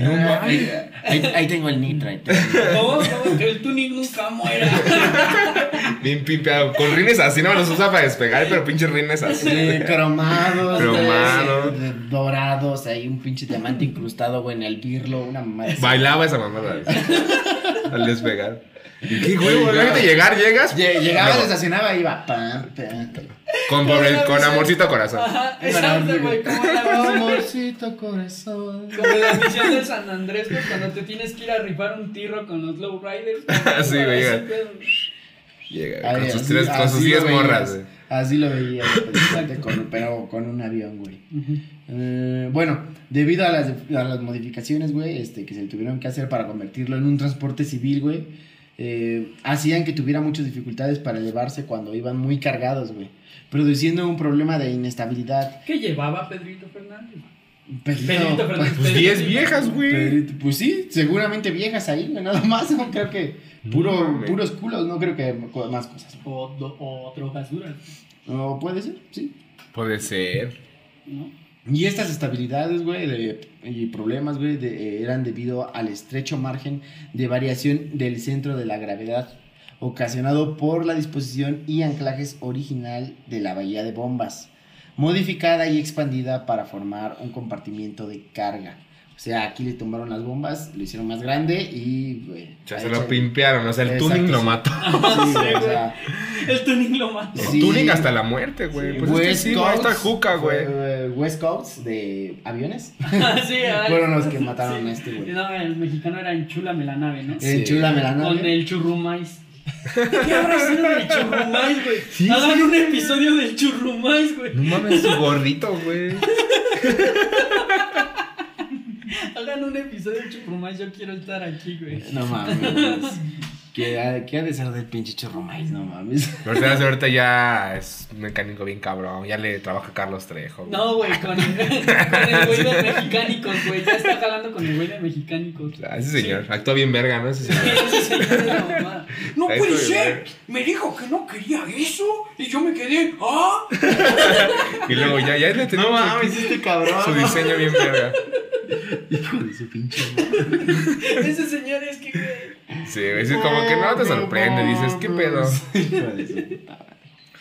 ahí, ahí- ahí tengo el nitro. ahí tengo. ¿Cómo? ¿Cómo? Que el tuning nunca muera. Bien pimpeado. Con rines así, no los usa para despegar, pero pinches rines así. Sí, cromados, Cromado. de- de- dorados, hay un pinche diamante incrustado, güey, en el birlo, una mamada. Bailaba esa mamada. Al despegar. ¿Y qué huevo? Imagínate llegar, llegas. Lle- Llegaba, se estacionaba y iba. pam, pam. con, pobre- con amorcito corazón. Ajá, exacto, güey. Como la Amorcito corazón. como la misión de San Andrés, güey, cuando te tienes que ir a rifar un tirro con los low riders. Sí, güey, llega. Ay, con sus tres, con sus así diez lo veías, morras, güey. Así lo veía, con- pero con un avión, güey. Ujú. Eh, bueno, debido a las, a las modificaciones, güey, este, que se tuvieron que hacer para convertirlo en un transporte civil, güey, eh, hacían que tuviera muchas dificultades para elevarse cuando iban muy cargados, güey, produciendo un problema de inestabilidad. ¿Qué llevaba Pedrito Fernández? Pedrito, Pedrito Fernández. Pues diez viejas, güey. Pedrito, pues sí, seguramente viejas ahí, güey, nada más, no creo que puro, No, puros culos, no creo que más cosas. O, do- o drogas duras, No puede ser, sí. Puede ser. ¿no? Y estas estabilidades, güey, y problemas, güey, eh, eran debido al estrecho margen de variación del centro de la gravedad, ocasionado por la disposición y anclajes original de la bahía de bombas, modificada y expandida para formar un compartimiento de carga. O sea, aquí le tomaron las bombas, lo hicieron más grande y, güey. Ya ahí se lo pimpearon, o sea, el Exacto, tuning lo mató. Sí, güey, o sea, El tuning lo mató. Sí. Tuning hasta la muerte, güey. sí, Pues es que West ahí está Coast, Juca, güey. eh, West Coast de aviones. sí, Fueron los que mataron sí. a este, güey. No, el mexicano era enchúlame la nave, ¿no? Sí. Enchúlame la nave. Con el churrumais. ¿Qué habrá sido del churrumais, güey? Sí, Hagan sí. un episodio del churrumais, güey. No mames, su gorrito, güey. Hagan un episodio del churrumais, yo quiero estar aquí, güey. No mames. ¿Qué ha, qué ha de ser del pinche chorro maíz? No mames. Pero ahorita, ahorita ya es un mecánico bien cabrón. Ya le trabaja a Carlos Trejo. güey. No, güey, con el, con el güey de mecánicos, güey. Ya está jalando con el güey de mecánicos. Ah, ese señor. Actúa bien verga, ¿no? Ese Sí, señor. ese señor es la mamada. No puede ser. Me dijo que no quería eso. Y yo me quedé. ¡Ah! Y luego ya, ya le tenemos aquí este cabrón. su diseño bien verga. Hijo de su pinche madre. Ese señor es que, güey. Sí. Es como que no te sorprende. Dices, ¿qué pedo? Hijo de su puta madre.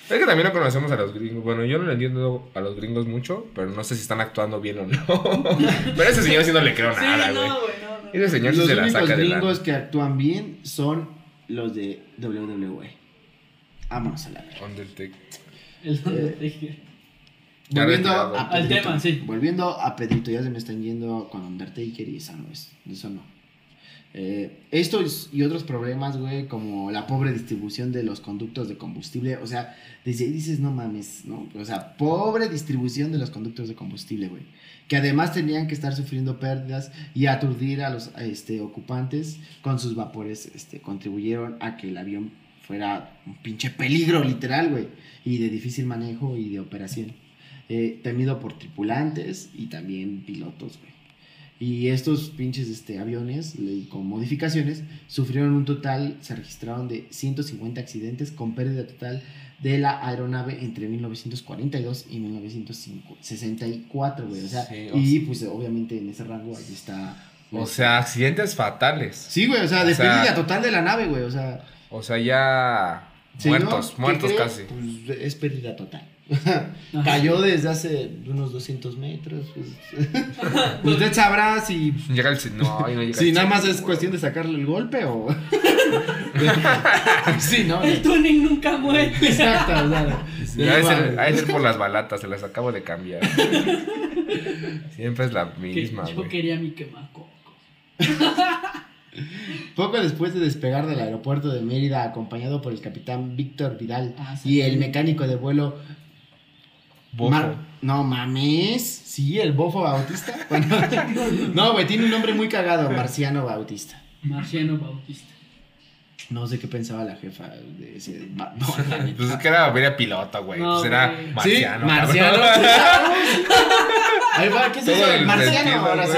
Es que también no conocemos a los gringos. Bueno, yo no le entiendo a los gringos mucho, pero no sé si están actuando bien o no. Pero ese señor sí no le creo Sí, nada, güey. no, no, no. Ese señor sí Los se la únicos saca de la. gringos que actúan bien son los de WWE. Vámonos a la verga. Undertaker. El Undertaker. Volviendo retirado. a Al Pedrito. tema, sí. Volviendo a Pedrito, ya se me están yendo con Undertaker y esa no es. Eso no. Eh, estos y otros problemas, güey, como la pobre distribución de los conductos de combustible, o sea, desde ahí dices, no mames, ¿no? O sea, pobre distribución de los conductos de combustible, güey. Que además tenían que estar sufriendo pérdidas y aturdir a los este, ocupantes con sus vapores, este, contribuyeron a que el avión fuera un pinche peligro, literal, güey, y de difícil manejo y de operación. Eh, temido por tripulantes y también pilotos, güey. Y estos pinches este, aviones, con modificaciones, sufrieron un total, se registraron de 150 accidentes con pérdida total de la aeronave entre 1942 y 1964, güey. O sea, Sí, o y pues obviamente en ese rango ahí está. O sea, accidentes fatales. Sí, güey, o sea, de pérdida total de la nave, güey. O sea, O sea, ya. señor, muertos, ¿qué muertos casi. Pues es pérdida total. Cayó desde hace unos 200 metros. Pues. Usted sabrá si, Llega el. No, ahí no llega si el- nada más es cuestión de sacarle el golpe o. sí, ¿no? El tuning nunca muere. Exacto, o sea. Sí, ha de ser, por las balatas, se las acabo de cambiar. Siempre es la Que misma, yo güey. quería mi quemacoco. Poco después de despegar del aeropuerto de Mérida, acompañado por el capitán Víctor Vidal Ah, sí. y el mecánico de vuelo Bofo. Mar- no mames. Sí, el Bofo Bautista. Bueno, no, güey, tiene un nombre muy cagado, Marciano Bautista. Marciano Bautista. No sé qué pensaba la jefa de ese. No. Pues es que era, era piloto, güey. No, pues era marciano. Sí, marciano. cabrón. Ahí va, ¿qué es eso? el Marciano. Ahora sí.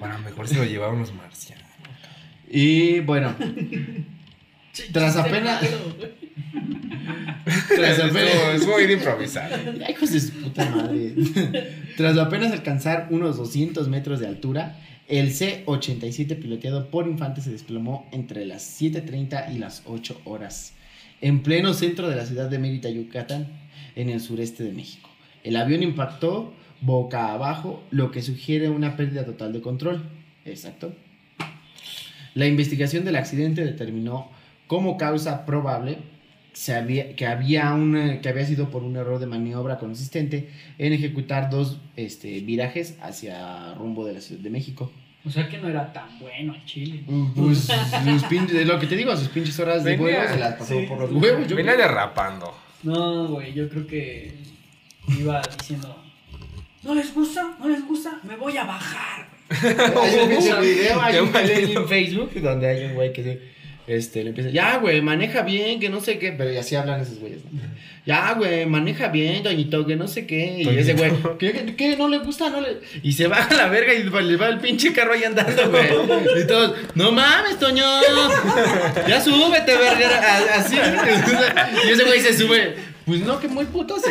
Bueno, mejor se lo llevaban los marcianos. Y bueno, Tras apenas- tras apenas. estuvo bien improvisado. Ay, hijos de su puta madre. Tras apenas alcanzar unos 200 metros de altura, el C-87 piloteado por Infante se desplomó entre las 7.30 y las 8 horas, en pleno centro de la ciudad de Mérida, Yucatán, en el sureste de México. El avión impactó boca abajo, lo que sugiere una pérdida total de control. Exacto. La investigación del accidente determinó como causa probable se había, que, había una, que había sido por un error de maniobra consistente en ejecutar dos este, virajes hacia rumbo de la Ciudad de México. O sea que no era tan bueno el chile. Pues sus pinches, lo que te digo, sus pinches horas de Venía, vuelo se las pasó sí, por los huevos. Yo Venía derrapando. No, güey, yo creo que iba diciendo, no les gusta, no les gusta, me voy a bajar. Hay un video, hay un video en Facebook donde hay un güey que se- este, le empieza, ya, güey, maneja bien, que no sé qué, pero y así hablan esos güeyes, ¿no? Ya, güey, maneja bien, doñito, que no sé qué, y ese güey, ¿qué, qué, qué? no le gusta? No le... Y se baja la verga y le va el pinche carro ahí andando, güey. Y todos, no mames, Toño, ya súbete, verga, así. Y ese güey se sube, pues no, que muy puto se...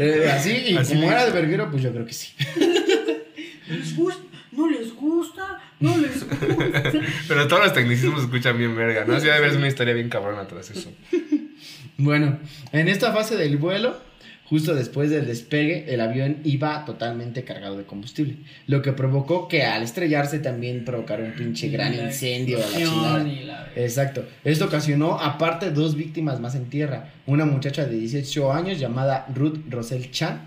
Eh, así, y Así como era de verguero, pues yo creo que sí. ¿Les gusta? ¿No les gusta? ¿No les gusta? Pero todos los tecnicismos se escuchan bien verga, ¿no? Así debe haber una historia bien cabrona tras eso. Bueno, en esta fase del vuelo, justo después del despegue, el avión iba totalmente cargado de combustible, lo que provocó que al estrellarse también provocara un pinche gran La incendio a la chingada. Exacto. Esto ocasionó aparte dos víctimas más en tierra. Una muchacha de 18 años llamada Ruth Rosel Chan,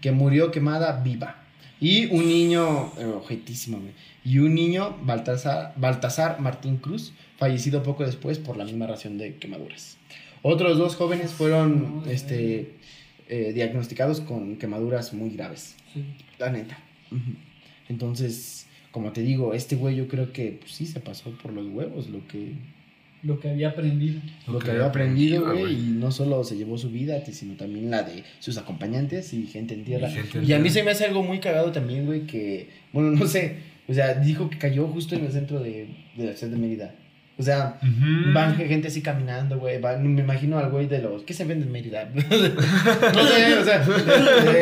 que murió quemada viva. Y un niño, eh, objetísimo, güey. Y un niño, Baltasar, Baltasar Martín Cruz, fallecido poco después por la misma ración de quemaduras. Otros dos jóvenes fueron este, eh, diagnosticados con quemaduras muy graves. Sí. La neta. Entonces, como te digo, este güey yo creo que pues, sí se pasó por los huevos lo que, Lo que había aprendido. lo que había aprendido, güey. Y no solo se llevó su vida, sino también la de sus acompañantes y gente en tierra. Y gente en Y a mí tierra. se me hace algo muy cagado también, güey, que, bueno, no sé, o sea, dijo que cayó justo en el centro de, de la ciudad de Mérida. O sea, van gente así caminando, güey. van- Me imagino al güey de los. ¿Qué se vende en Mérida? no sé, o sea,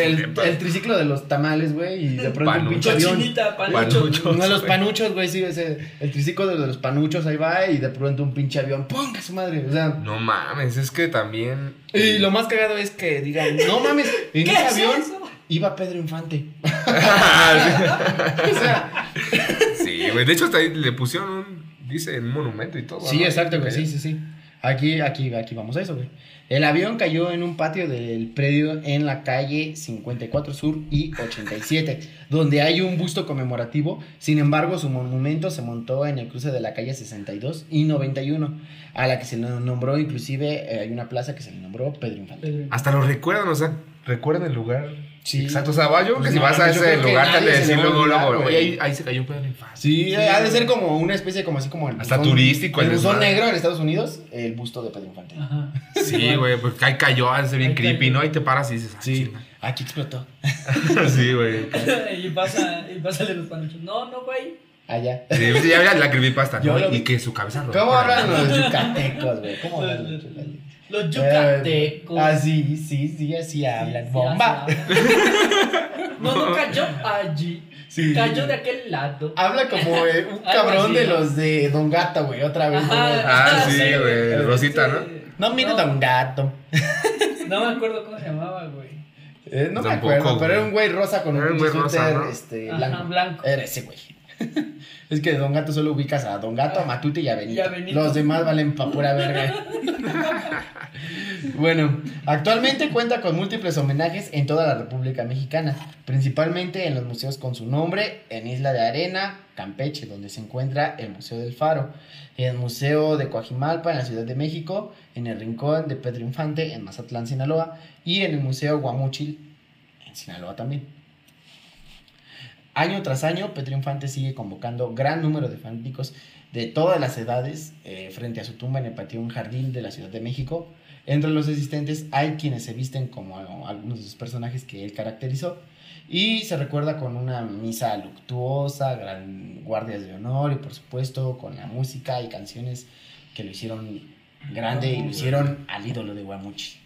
el, el triciclo de los tamales, güey. Y de pronto un pinche avión. Panuchos. panucho. Uno de los panuchos, güey, sí, ese, el triciclo de los panuchos ahí va y de pronto un pinche avión, ¡pum! su madre! O sea, No mames, es que también. y lo más cagado es que digan, no mames, en ¿Qué ese es avión eso? iba Pedro Infante. o sea, sí, güey. De hecho, hasta ahí le pusieron un. Dice un monumento y todo. sí, ¿no? exacto, güey, sí, sí, sí. Aquí, aquí, aquí vamos a eso, güey. El avión cayó en un patio del predio en la calle 54 Sur y 87, donde hay un busto conmemorativo. Sin embargo, su monumento se montó en el cruce de la calle 62 y 91, a la que se le nombró, inclusive, eh, hay una plaza que se le nombró Pedro Infante. Hasta lo recuerdan, o sea, recuerdan el lugar. Sí. Exacto, o sea, va, yo creo que Pues si vas a ese lugar, te han de decir luego, luego, güey. "Oye, ahí, ahí se cayó un pedo infante. Sí, Sí, ha de ser como una especie, como así como el Hasta buzón- turístico el El buzón negro en Estados Unidos, el busto de Pedro Infante. Ajá. Sí, güey, porque ahí cayó, ha de ser bien Ahí creepy, cayó. ¿no? Ahí te paras y dices, ah, Sí, aquí explotó. sí, güey. y pasa, y pásale los panuchos. No, no, güey. Allá. Sí, sí, ya había la creepypasta, ¿no? lo. Y que su cabeza rodó ¿Cómo hablan los yucatecos, güey? ¿Cómo hablan los yucatecos? Los yucatecos. Ah, sí, sí, sí, así hablan. Sí, Bomba. así hablan. No, no cayó allí. Sí. Cayó de aquel lado. Habla como eh, un cabrón de los de Don Gato, güey, otra vez. Ajá. güey. Ah, sí, güey. güey. Rosita, ¿no? No, mira No. Don Gato. No me acuerdo cómo se llamaba, güey. Eh, no me acuerdo, pero güey. era un güey rosa con un Era un pinche güey rosa, suéter, ¿no? este, Ajá, blanco. blanco. Era ese güey. es que de Don Gato solo ubicas a Don Gato, a Matute y a Benito. Y a Benito. Los demás valen pa' pura verga. bueno, actualmente cuenta con múltiples homenajes en toda la República Mexicana, principalmente en los museos con su nombre, en Isla de Arena, Campeche, donde se encuentra el Museo del Faro, en el Museo de Coajimalpa, en la Ciudad de México, en el Rincón de Pedro Infante, en Mazatlán, Sinaloa, y en el Museo Guamuchil, en Sinaloa también. Año tras año, Pedro Infante sigue convocando gran número de fanáticos de todas las edades eh, frente a su tumba en el Panteón Jardín de la Ciudad de México. Entre los asistentes hay quienes se visten como algunos de sus personajes que él caracterizó y se recuerda con una misa luctuosa, gran guardias de honor y por supuesto con la música y canciones que lo hicieron grande y lo hicieron al ídolo de Guamuchi.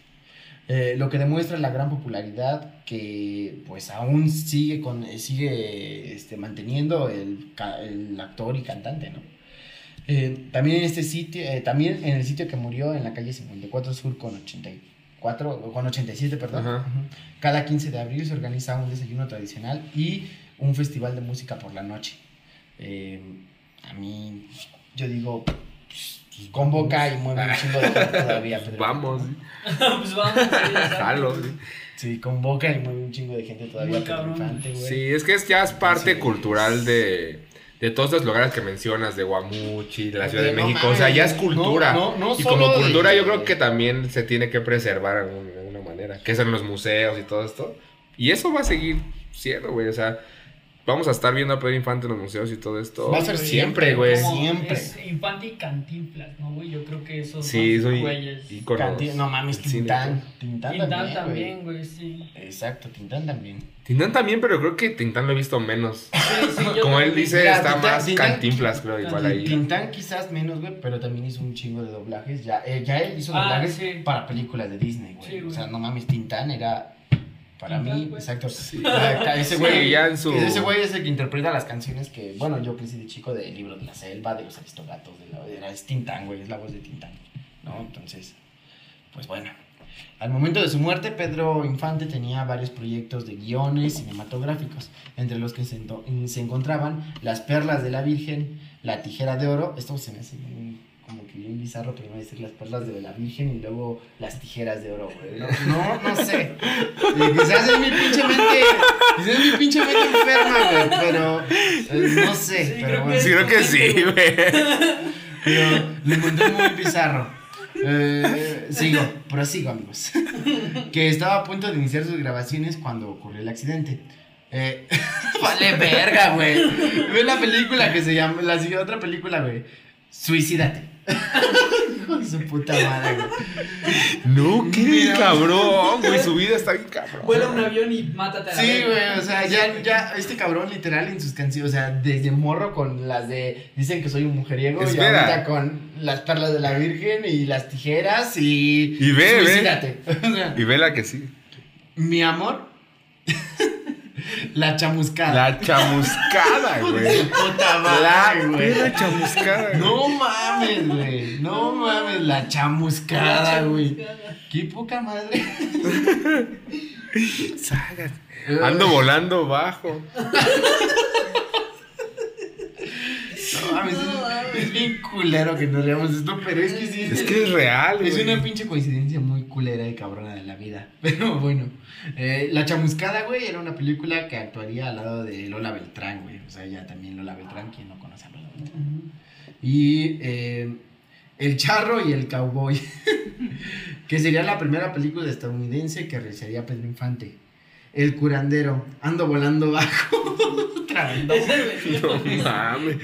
Eh, lo que demuestra la gran popularidad que pues aún sigue con sigue este, manteniendo el, el actor y cantante, ¿no? Eh, también en este sitio, eh, también en el sitio que murió en la calle 54 Sur con 84, o con 87, perdón. Ajá. Cada 15 de abril se organiza un desayuno tradicional y un festival de música por la noche. Eh, a mí, yo digo, pues, convoca y mueve un chingo de gente todavía. Pedro. Vamos, pues vamos. sí, jalo. sí. Sí, convoca y mueve un chingo de gente todavía. Pedro. Infante, güey. Sí, es que es, ya es parte Sí. cultural de, de todos los lugares que mencionas, de Guamuchi, de la Ciudad de No México. o sea, ya es cultura. no- no y solo como de- cultura yo creo que también se tiene que preservar de alguna, de alguna manera. Que son los museos y todo esto. Y eso va a seguir siendo, güey. O sea, vamos a estar viendo a Pedro Infante en los museos y todo esto. Va a ser siempre, güey. Siempre. Es Infante y Cantinflas, ¿no, güey? Yo creo que esos Sí, soy güeyes. íconos Canti- no mames, Tintán. Tintán, Tintán también, también, güey. güey, sí. Exacto, Tintán también. Tintán también, pero creo que Tintán lo he visto menos. Sí, sí, yo Como él dice, Mira, está Tintán- más Tintán- cantinflas, creo, igual ahí. Tintán quizás menos, güey, pero también hizo un chingo de doblajes. Ya, eh, ya él hizo Ah, doblajes sí. para películas de Disney, güey. Sí, o sea, no mames, Tintán era para mí, güey. exacto. Sí. Ah, Ese Sí, güey, ya en su- ese güey es el que interpreta las canciones que, bueno, yo crecí de chico del libro de la selva, de los aristogatos, de la, era, es Tintán, güey, es la voz de Tintán, ¿no? Entonces, pues bueno. Al momento de su muerte, Pedro Infante tenía varios proyectos de guiones cinematográficos, entre los que se, se encontraban Las Perlas de la Virgen, La Tijera de Oro, esto se me hace bien bizarro primero decir Las Perlas de la Virgen y luego Las Tijeras de Oro, güey. No, no, no sé. Quizás es mi pinche mente, quizás es mi pinche mente enferma, güey, pero eh, no sé, Sí, pero creo bueno. Sí, creo que sí, güey. Pero lo encontré muy bizarro. Eh, sigo, prosigo, amigos. que estaba a punto de iniciar sus grabaciones cuando ocurrió el accidente. Eh, vale verga, güey. Ve la película que se llama, la siguiente otra película, güey. Suicídate. Hijo de su puta madre, güey. No, qué Mira. cabrón, güey. Su vida está bien cabrón. Vuela un avión y mátate a la Sí, güey, o sea, ya, ya, este cabrón literal en sus canciones, o sea, desde morro con las de, dicen que soy un mujeriego, y ahorita con las perlas de la Virgen y las tijeras y... Y ve, ve. Suicídate. O sea, Y vela que sí. mi amor, la chamuscada. La chamuscada, güey. puta madre, La güey. perra chamuscada. güey. No mames, güey, no mames, la chamuscada, güey. Qué poca madre. Sagas. Ando volando bajo. Mames, es, es bien culero que nos leamos esto, pero es que sí. Es que es real, Es güey. una pinche coincidencia muy culera y cabrona de la vida. Pero bueno, eh, La Chamuscada, güey, era una película que actuaría al lado de Lola Beltrán, güey. O sea, ella también Lola Beltrán, quien no conoce a Lola Beltrán. Y eh, El Charro y el Cowboy, que sería la primera película estadounidense que realizaría Pedro Infante. El curandero, ando volando bajo. Otra vez, no. Mames.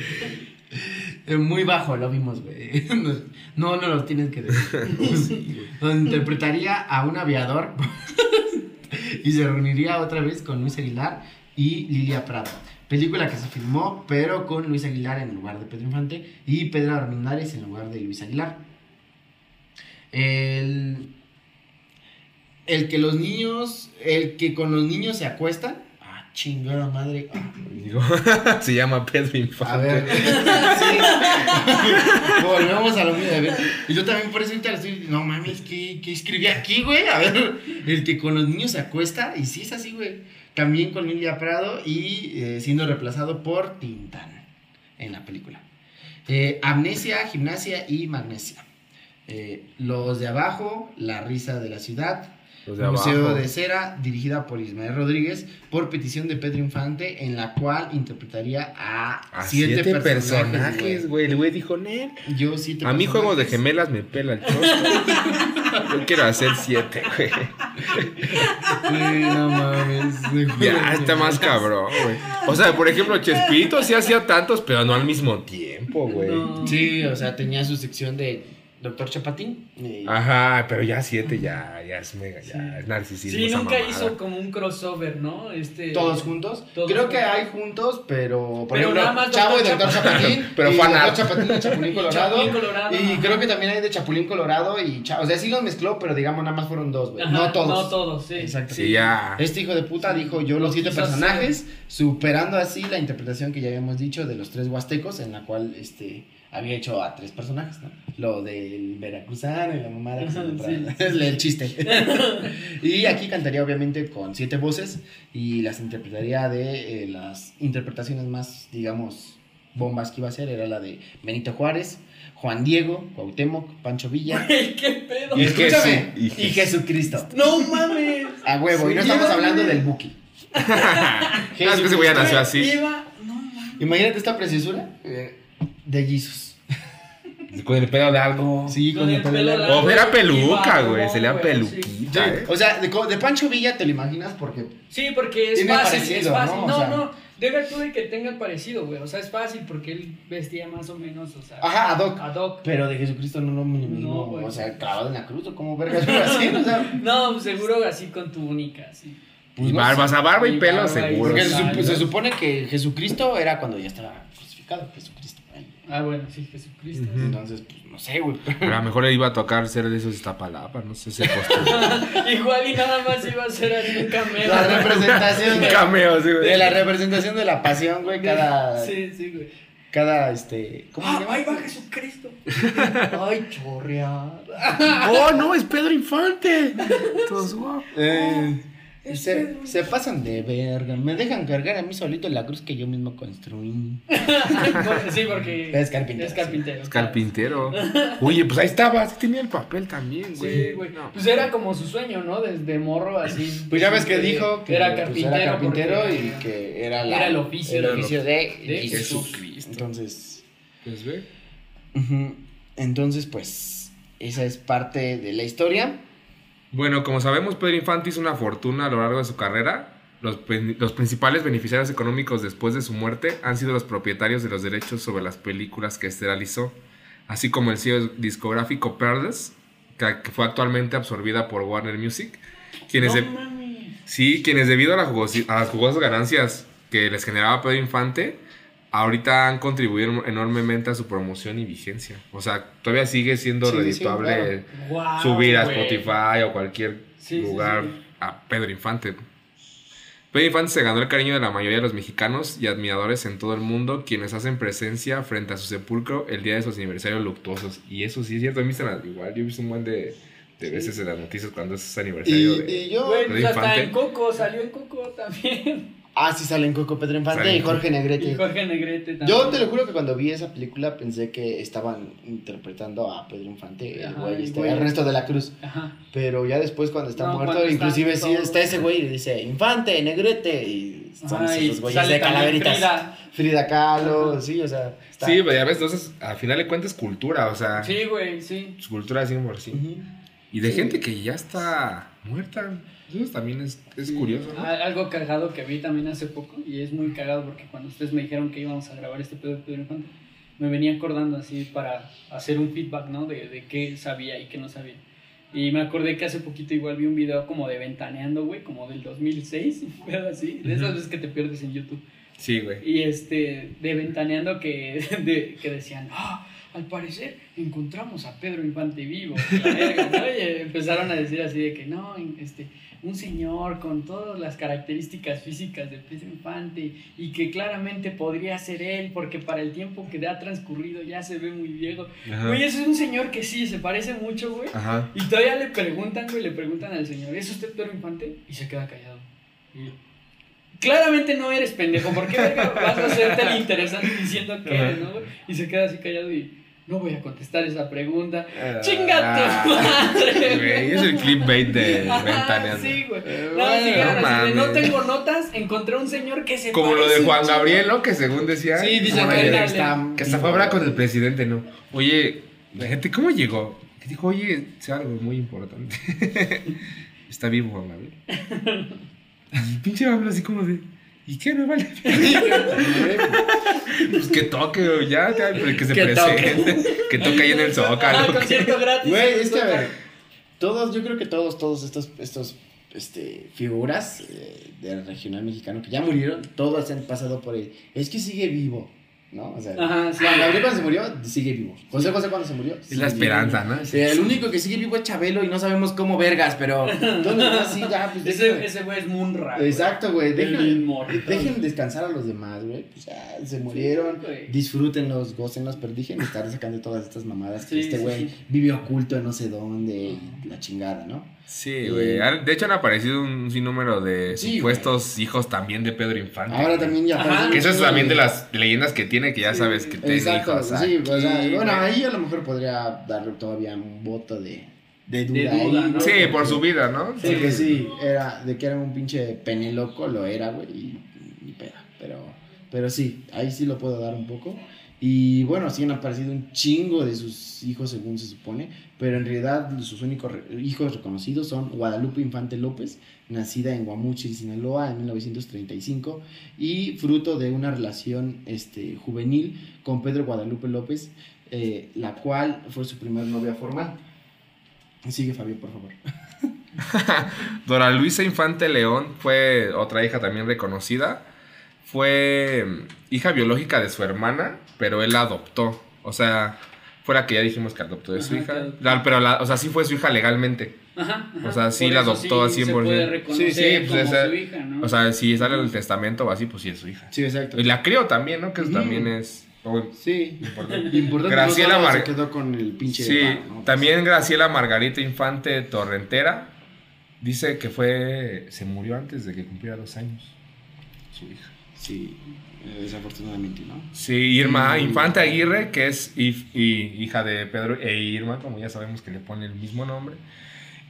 Muy bajo lo vimos, güey. No, no lo tienes que decir. Donde interpretaría a un aviador y se reuniría otra vez con Luis Aguilar y Lilia Prado. Película que se filmó, pero con Luis Aguilar en lugar de Pedro Infante y Pedro Armendáriz en lugar de Luis Aguilar. El, el que los niños, el que con los niños se acuestan. Chingada madre. Digo, se llama Pedro Infante. a ver, sí. Volvemos a lo mismo. A ver. Y yo también por eso estoy. No mames, ¿qué, qué escribí aquí, güey? A ver, el que con los niños se acuesta. Y sí es así, güey. también con Lilia Prado y eh, siendo reemplazado por Tintán en la película. Eh, amnesia, gimnasia y magnesia. Eh, los de abajo, La risa de la ciudad, de Museo abajo. de Cera, dirigida por Ismael Rodríguez, por petición de Pedro Infante, en la cual interpretaría a, A siete, siete, personajes. personajes, güey. El güey dijo, Nel. Yo siete A mí juego de gemelas me pela el chosco. Yo quiero hacer siete, güey. No mames. Ya está más cabrón, güey. O sea, por ejemplo, Chespirito sí hacía tantos, pero no al mismo tiempo, güey. No. Sí, o sea, tenía su sección de Doctor Chapatín. y- Ajá, pero ya siete ya, ya es mega, ya Sí. es narcisismo. Sí, nunca mamada. hizo como un crossover, ¿no? Este, Todos juntos. Todos Creo que hay juntos, pero por Pero ejemplo, nada más Chavo y. Doctor Chapatín. Pero y fan Doctor. Chapatín y Chapulín Colorado. Chapulín Colorado, Y creo que también hay de Chapulín Colorado y Chavo. O sea, sí los mezcló, pero digamos nada más fueron dos, güey. No todos. No todos, sí. Exacto. Sí, ya. Este hijo de puta dijo yo los Lo siete personajes, superando así la interpretación que ya habíamos dicho de los tres huastecos, en la cual este había hecho a tres personajes, ¿no? Lo del veracruzano y la mamada que Ajá, sí. es el chiste. y aquí cantaría obviamente con siete voces y las interpretaría de eh, las interpretaciones más, digamos, bombas que iba a hacer, era la de Benito Juárez, Juan Diego, Cuauhtémoc, Pancho Villa. Güey, ¿Qué pedo? Y Y escúchame, y y Jesucristo. No mames. A huevo, y no estamos hablando del Buki. No, es que ese güey nació así. Iba, no mames. Imagínate esta preciosura eh, de Jesus. Con el pelo largo. Sí, Con el pelo largo. O era peluca, güey. Se le da peluquita, eh. O sea, de, Pancho Villa te lo imaginas porque. Sí, porque es Tiene fácil, parecido, es fácil. ¿no? No, O sea- no, deja tú de que tenga parecido, güey. O sea, es fácil porque él vestía más o menos, o sea, Ajá, ad hoc. ad hoc. Pero de Jesucristo no lo No, güey. o sea, clavado en la cruz o como vergas hacían, o sea. No, pues seguro así con tu única, así. pues Y no barbas sé. a barba y Y pelo barba y- seguro. Porque se, se supone que Jesucristo era cuando ya estaba crucificado. Jesucristo. Ah, bueno, sí, Jesucristo. Entonces, pues no sé, güey. Pero a lo mejor le iba a tocar ser de esos de Iztapalapa, no sé, se costó. Igual y nada más iba a ser así un cameo. La representación Un de, cameo, sí, de güey. la representación de la pasión, güey. Cada. Sí, sí, güey. Cada este. ¿Cómo se Ah, llama? ahí va Jesucristo. Ay, chorreada. ¡Oh, no! ¡Es Pedro Infante! Todos, wow. Eh, se, se pasan de verga. Me dejan cargar a mí solito la cruz que yo mismo construí. sí, porque Es carpintero, Es carpintero. Es carpintero. Oye, pues ahí estaba, sí tenía el papel también, güey. Sí, güey. No. Pues era como su sueño, ¿no? Desde morro así. Pues ya ves que este, dijo que era pues, carpintero. era carpintero y que era, la- era el oficio el de- oficio de, de Jesús. Jesucristo. Entonces, Pues ve. entonces, pues, esa es parte de la historia. Bueno, como sabemos, Pedro Infante hizo una fortuna a lo largo de su carrera. Los, principales beneficiarios económicos después de su muerte han sido los propietarios de los derechos sobre las películas que este realizó, así como el sello discográfico Pearls, que, que fue actualmente absorbida por Warner Music, quienes, de- No mames. sí, quienes debido a, la a las jugosas ganancias que les generaba Pedro Infante, ahorita han contribuido enormemente a su promoción y vigencia. O sea, todavía sigue siendo Sí, subir a. Spotify o cualquier Sí, lugar sí. a Pedro Infante. Pedro Infante se ganó el cariño de la mayoría de los mexicanos y admiradores en todo el mundo, quienes hacen presencia frente a su sepulcro el día de sus aniversarios luctuosos. Y eso sí es cierto, a mí se igual yo he visto un buen de, de veces en las noticias cuando es aniversario Y, de... y yo. Güey, pues Pedro hasta en Coco, salió en Coco también. Ah, sí salen Coco Pedro Infante y Jorge Negrete. Y Jorge Negrete también. Yo te lo juro que cuando vi esa película pensé que estaban interpretando a Pedro Infante, el Ajá, güey, el este, güey. el resto de la cruz. Ajá. Pero ya después cuando está No, muerto, cuando inclusive sí todo- está ese güey y dice Infante, Negrete y son Ajá, y esos güeyes sale de calaveritas. Frida, Frida. Kahlo, Ajá. sí, o sea, está. Sí, pero ya ves, entonces, al final de cuentas, cultura, o sea, Sí, güey, sí. cultura 100%. Ujú. Y de Sí. gente que ya está muerta. Eso también es, es Sí. curioso, ¿no? Algo cagado que vi también hace poco, y es muy cagado porque cuando ustedes me dijeron que íbamos a grabar este pedo de Pedro Infante, me venía acordando así para hacer un feedback, ¿no? De, de qué sabía y qué no sabía. Y me acordé que hace poquito igual vi un video como de Ventaneando, güey, como del 2006, un pedo así, de esas veces que te pierdes en YouTube. Sí, güey. Y este, de Ventaneando que, de- que decían, "Ah, al parecer encontramos a Pedro Infante vivo. la verga, ¿no? Y empezaron a decir así de que no, este, un señor con todas las características físicas de Pedro Infante y que claramente podría ser él porque para el tiempo que ha transcurrido ya se ve muy viejo. Güey, ese es un señor que sí, se parece mucho, güey. Ajá. Y todavía le preguntan, güey, le preguntan al señor, ¿es usted Pedro Infante? Y se queda callado. Y, Claramente no eres pendejo, ¿por qué verga vas a hacerte el interesante diciendo que eres, no? güey? Y se queda así callado y no voy a contestar esa pregunta. ¡Chinga tu madre! Güey, es el clickbait de Ajá, Ventaneando. Sí, güey. Eh, No, bueno, no no tengo notas, encontré un señor que se Como lo de Juan. Gabriel, ¿no? Que según decía. Sí, Juan que Gabriel, está. que hasta fue a hablar con el presidente, ¿no? Oye, la gente, ¿cómo llegó? Que dijo, oye, es algo muy importante. Está vivo Juan Gabriel. Pinche habla así como de. ¿Y qué me vale? Pues que toque, ya, ya, pero que se Que presente. Que toque ahí en el Ah, Zócalo. concierto gratis. Güey, es que a ver, todos, yo creo que todos, todos estos, estos este, figuras eh, del regional mexicano que ya murieron, todos han pasado por él. Es que sigue vivo, ¿no? O sea, Ajá, sí. Juan Gabriel cuando se murió, sigue vivo. José José cuando se murió. Es la esperanza, vivo. ¿no? Sí, el único que sigue vivo es Chabelo y no sabemos cómo vergas, pero ¿dónde está? Sí, ya, pues Ese, ese güey es Munra. Exacto, güey. Dejen, dejen descansar a los demás, güey. Pues ya se murieron. Disfrútenlos, gócenlos, pero dejen de estar sacando todas estas mamadas que Sí, este güey sí. vive oculto en no sé dónde y la chingada, ¿no? Sí, güey. Han- De hecho, han aparecido un sinnúmero de Sí, supuestos hijos también de Pedro Infante. Ahora también ya Ajá. Que eso es también de las leyendas que tiene, que ya Sí. sabes que tiene hijos. sí, o sea, aquí, bueno, ahí a lo mejor podría darle todavía un voto de, de duda. De ahí. Sí, Porque- por su vida, ¿no? Sí, que sí, era, de que era un pinche pene loco, lo era, güey, y, y peda, pero, pero sí, ahí sí lo puedo dar un poco. Y bueno, sí han aparecido un chingo de sus hijos según se supone, pero en realidad sus únicos hijos reconocidos son Guadalupe Infante López, nacida en Guamuchil, Sinaloa en 1935, y fruto de una relación este, juvenil con Pedro Guadalupe López, eh, la cual fue su primer novia formal. Sigue Fabio, por favor. Dora Luisa Infante León fue otra hija también reconocida. Fue mm, hija biológica de su hermana, pero él la adoptó. O sea, fue la que ya dijimos que adoptó de su hija. La- pero, la- o sea, sí fue su hija legalmente. Ajá, ajá. O sea, sí Por la adoptó sí a 100%. Se puede reconocer Sí, sí, pues como esa- su hija, ¿no? O sea, si sale en el testamento o así, pues sí es su hija. Sí, exacto. Y la crió también, ¿no? Que eso también es Sí. importante. Importante Graciela no se quedó con el pinche Sí, también Graciela Margarita Infante Torrentera dice que fue se murió antes de que cumpliera dos años su hija. Sí, desafortunadamente, ¿no? Sí, Irma Mm. Infante Aguirre, que es hija de Pedro e Irma, como ya sabemos que le pone el mismo nombre.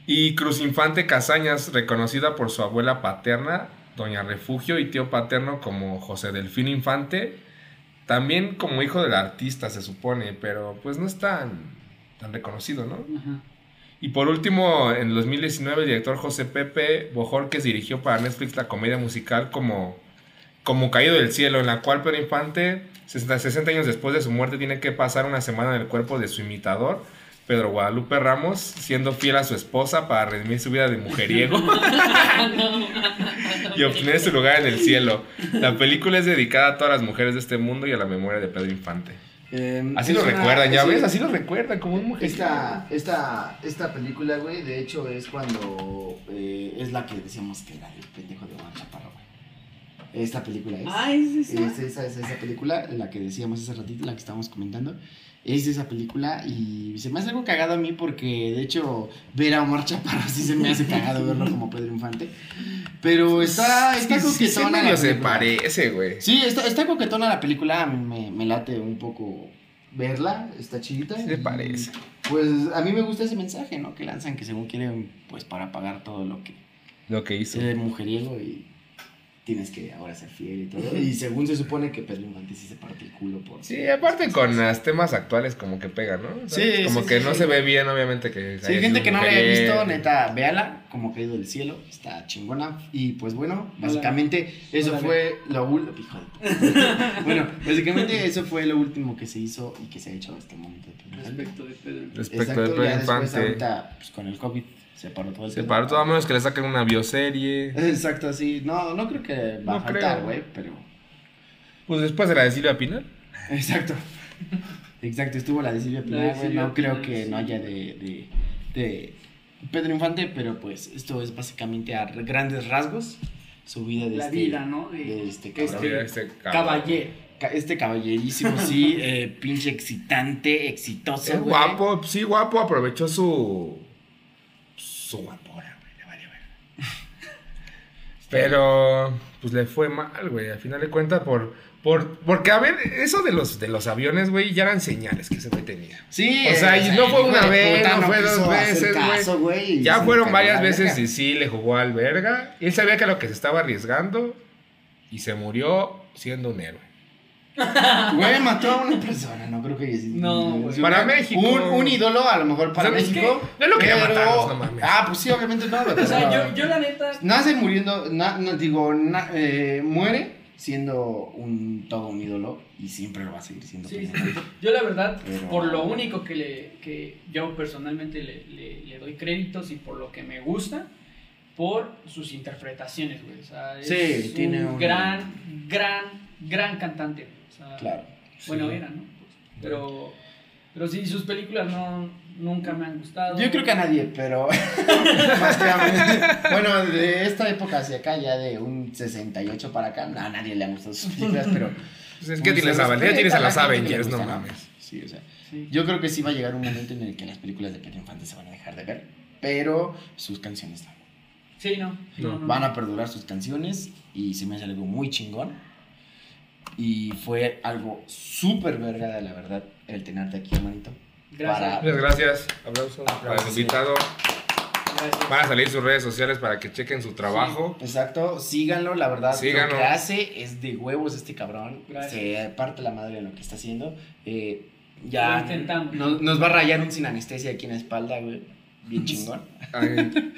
Y Cruz Infante Casañas, reconocida por su abuela paterna, Doña Refugio, y tío paterno como José Delfín Infante, también como hijo del artista se supone, pero pues no es tan, tan reconocido, ¿no? Ajá. Y por último, en el 2019, el director José Pepe Bojorquez dirigió para Netflix la comedia musical como, como Caído del Cielo, en la cual Pedro Infante, 60, 60 años después de su muerte, tiene que pasar una semana en el cuerpo de su imitador, Pedro Guadalupe Ramos, siendo fiel a su esposa para redimir su vida de mujeriego y obtener su lugar en el cielo. La película es dedicada a todas las mujeres de este mundo y a la memoria de Pedro Infante. Eh, Así lo una- recuerdan, ya sí, ves, así lo recuerdan, como un mujeriego. Esta, esta, esta película, güey, de hecho es cuando eh, es la que decíamos que era el pendejo de Omar Chaparro, güey. Esta película es. Ah, es esa. Es esa, es esa película, la que decíamos hace ratito, la que estábamos comentando. Es esa película y se me hace algo cagado a mí porque, de hecho, ver a Omar Chaparro sí se me hace cagado verlo como Pedro Infante. Pero está, está Sí, sí, sí, coquetona la se parece, güey. Sí, está, está coquetona la película, me, me late un poco verla, está chidita. Se parece. Pues a mí me gusta ese mensaje, ¿no? Que lanzan que según quieren, pues para pagar todo lo que Lo que hizo. es mujeriego y tienes que ahora ser fiel y todo. Y según se supone que Pedro Infante sí se parte el culo por... Sí, aparte con los temas actuales como que pegan, ¿no? ¿Sabes? Sí, Como sí, que sí, no sí. se ve bien, obviamente, que... Sí, gente que no la haya visto, neta, véala, como caído del cielo, está chingona. Y pues bueno, básicamente eso Órale. fue lo último. Bueno, básicamente eso fue lo último que se hizo y que se ha hecho hasta el momento. Respecto de Pedro. Respecto Exacto, de ya Pedro después Infante. ahorita, pues con el COVID, se paró todo el Se paró todo a menos que le saquen una bioserie. Exacto, sí. No, no creo que va No a faltar, creo. güey, pero... Pues después de la de Silvia Pinal. Exacto. Exacto, estuvo la de Silvia La Pinal, de güey. Silvia No creo Pinal, que sí. no haya de, de, de Pedro Infante, pero pues esto es básicamente a grandes rasgos su vida de La este, vida, ¿no? De, de este este. Este cabrón. caballero. Ca- Este caballerísimo, sí, eh, pinche excitante, exitoso. Es güey. guapo, sí, guapo, aprovechó su... Su guapura, güey, le vale ver. Pero, pues le fue mal, güey. Al final de cuentas, por, por, porque, a ver, eso de los, de los aviones, güey, ya eran señales que ese güey tenía. Sí, O sea, y no fue una vez, puta, no fue dos veces, caso, güey. Ya se fueron varias veces y sí le jugó al verga. Él sabía que lo que se estaba arriesgando y se murió siendo un héroe. Güey, mató a una persona, no creo que... No, güey. Para México. Un, un ídolo, a lo mejor para ¿Sabes México. qué? No lo quería pero- matarlos, no mames. Ah, pues sí, obviamente no. O sea, yo, yo la neta. Nace muriendo, na- no, digo, na- eh, muere siendo un todo un ídolo y siempre lo va a seguir siendo. Sí. Yo la verdad, Pero- por lo único que, le, que yo personalmente le, le- le doy créditos y por lo que me gusta, por sus interpretaciones, güey. O sea, es Sí, tiene un un- gran, gran, gran cantante. Sea, Claro. Bueno, Sí. era, ¿no? Pues, pero, pero sí, sus películas no, nunca me han gustado. Yo creo que a nadie, pero. más que a mí. Bueno, de esta época hacia acá, ya de un 68 para acá, no, a nadie le han gustado sus películas, pero. Pues es que tienes a Valeria, respeta tienes a la los gente que le Avengers, no mames. Sí, o sea. Sí. Yo creo que sí va a llegar un momento en el que las películas de Pedro Infante se van a dejar de ver, pero sus canciones no. Sí, no. No, no, no. Van a perdurar sus canciones y se me hace algo muy chingón. Y fue algo súper verga, la verdad, el tenerte aquí, hermanito. Gracias. Muchas gracias. Aplauso para el invitado. Gracias. Van a salir sus redes sociales para que chequen su trabajo. Exacto, síganlo, la verdad, Síganlo. lo que hace es de huevos este cabrón. Gracias. Se parte la madre de lo que está haciendo. Eh, ya Lo intentamos. Nos, nos va a rayar un sin anestesia aquí en la espalda, güey. Bien chingón. En,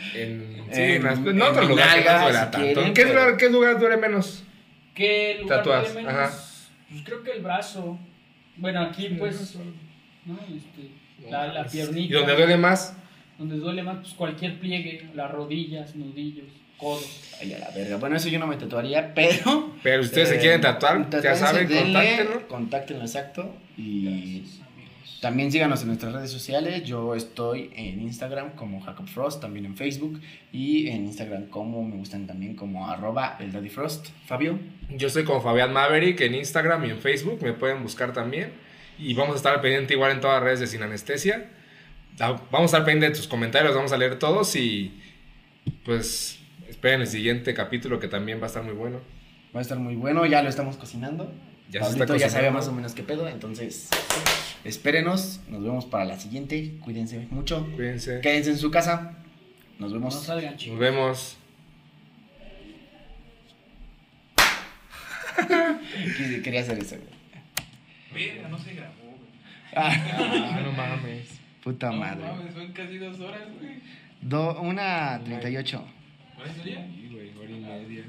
sí, En- en, en lugares que nalga, no si tanto. quieren, ¿En qué, pero- lugar, qué lugar duele menos? ¿Qué lugar Tatuajes, duele menos? ajá. Pues creo que el brazo. Bueno, aquí pues, ¿no? Este, la, la piernita. ¿Y donde duele más? Donde duele más, pues cualquier pliegue, las rodillas, nudillos, codos. Ay, a la verga. Bueno, eso yo no me tatuaría, pero. Pero ustedes se quieren tatuar, ya saben, denle, contáctenlo. Contáctenlo, exacto. Y Gracias. También síganos en nuestras redes sociales. Yo estoy en Instagram como Jacob Frost, también en Facebook. Y en Instagram como me gustan también como arroba el Daddy Frost. Fabio. Yo soy con Fabián Maverick en Instagram y en Facebook, me pueden buscar también. Y vamos a estar pendiente igual en todas las redes de Sin Anestesia. Ah, Vamos a estar pendiente de tus comentarios, vamos a leer todos y pues esperen el siguiente capítulo que también va a estar muy bueno. Va a estar muy bueno, ya lo estamos cocinando. Ya se Pablito está ya cocinando. más o menos qué pedo, entonces espérenos. Nos vemos para la siguiente. Cuídense mucho. Cuídense. Quédense en su casa. Nos No vemos. salgan, chicos. Nos vemos. Quería hacer eso, güey. Verga, no se grabó, güey. Ah, no mames. Puta No madre. mames, son casi dos horas, güey. Do, una 38. ¿Por eso ya? Sí, güey, hora y media.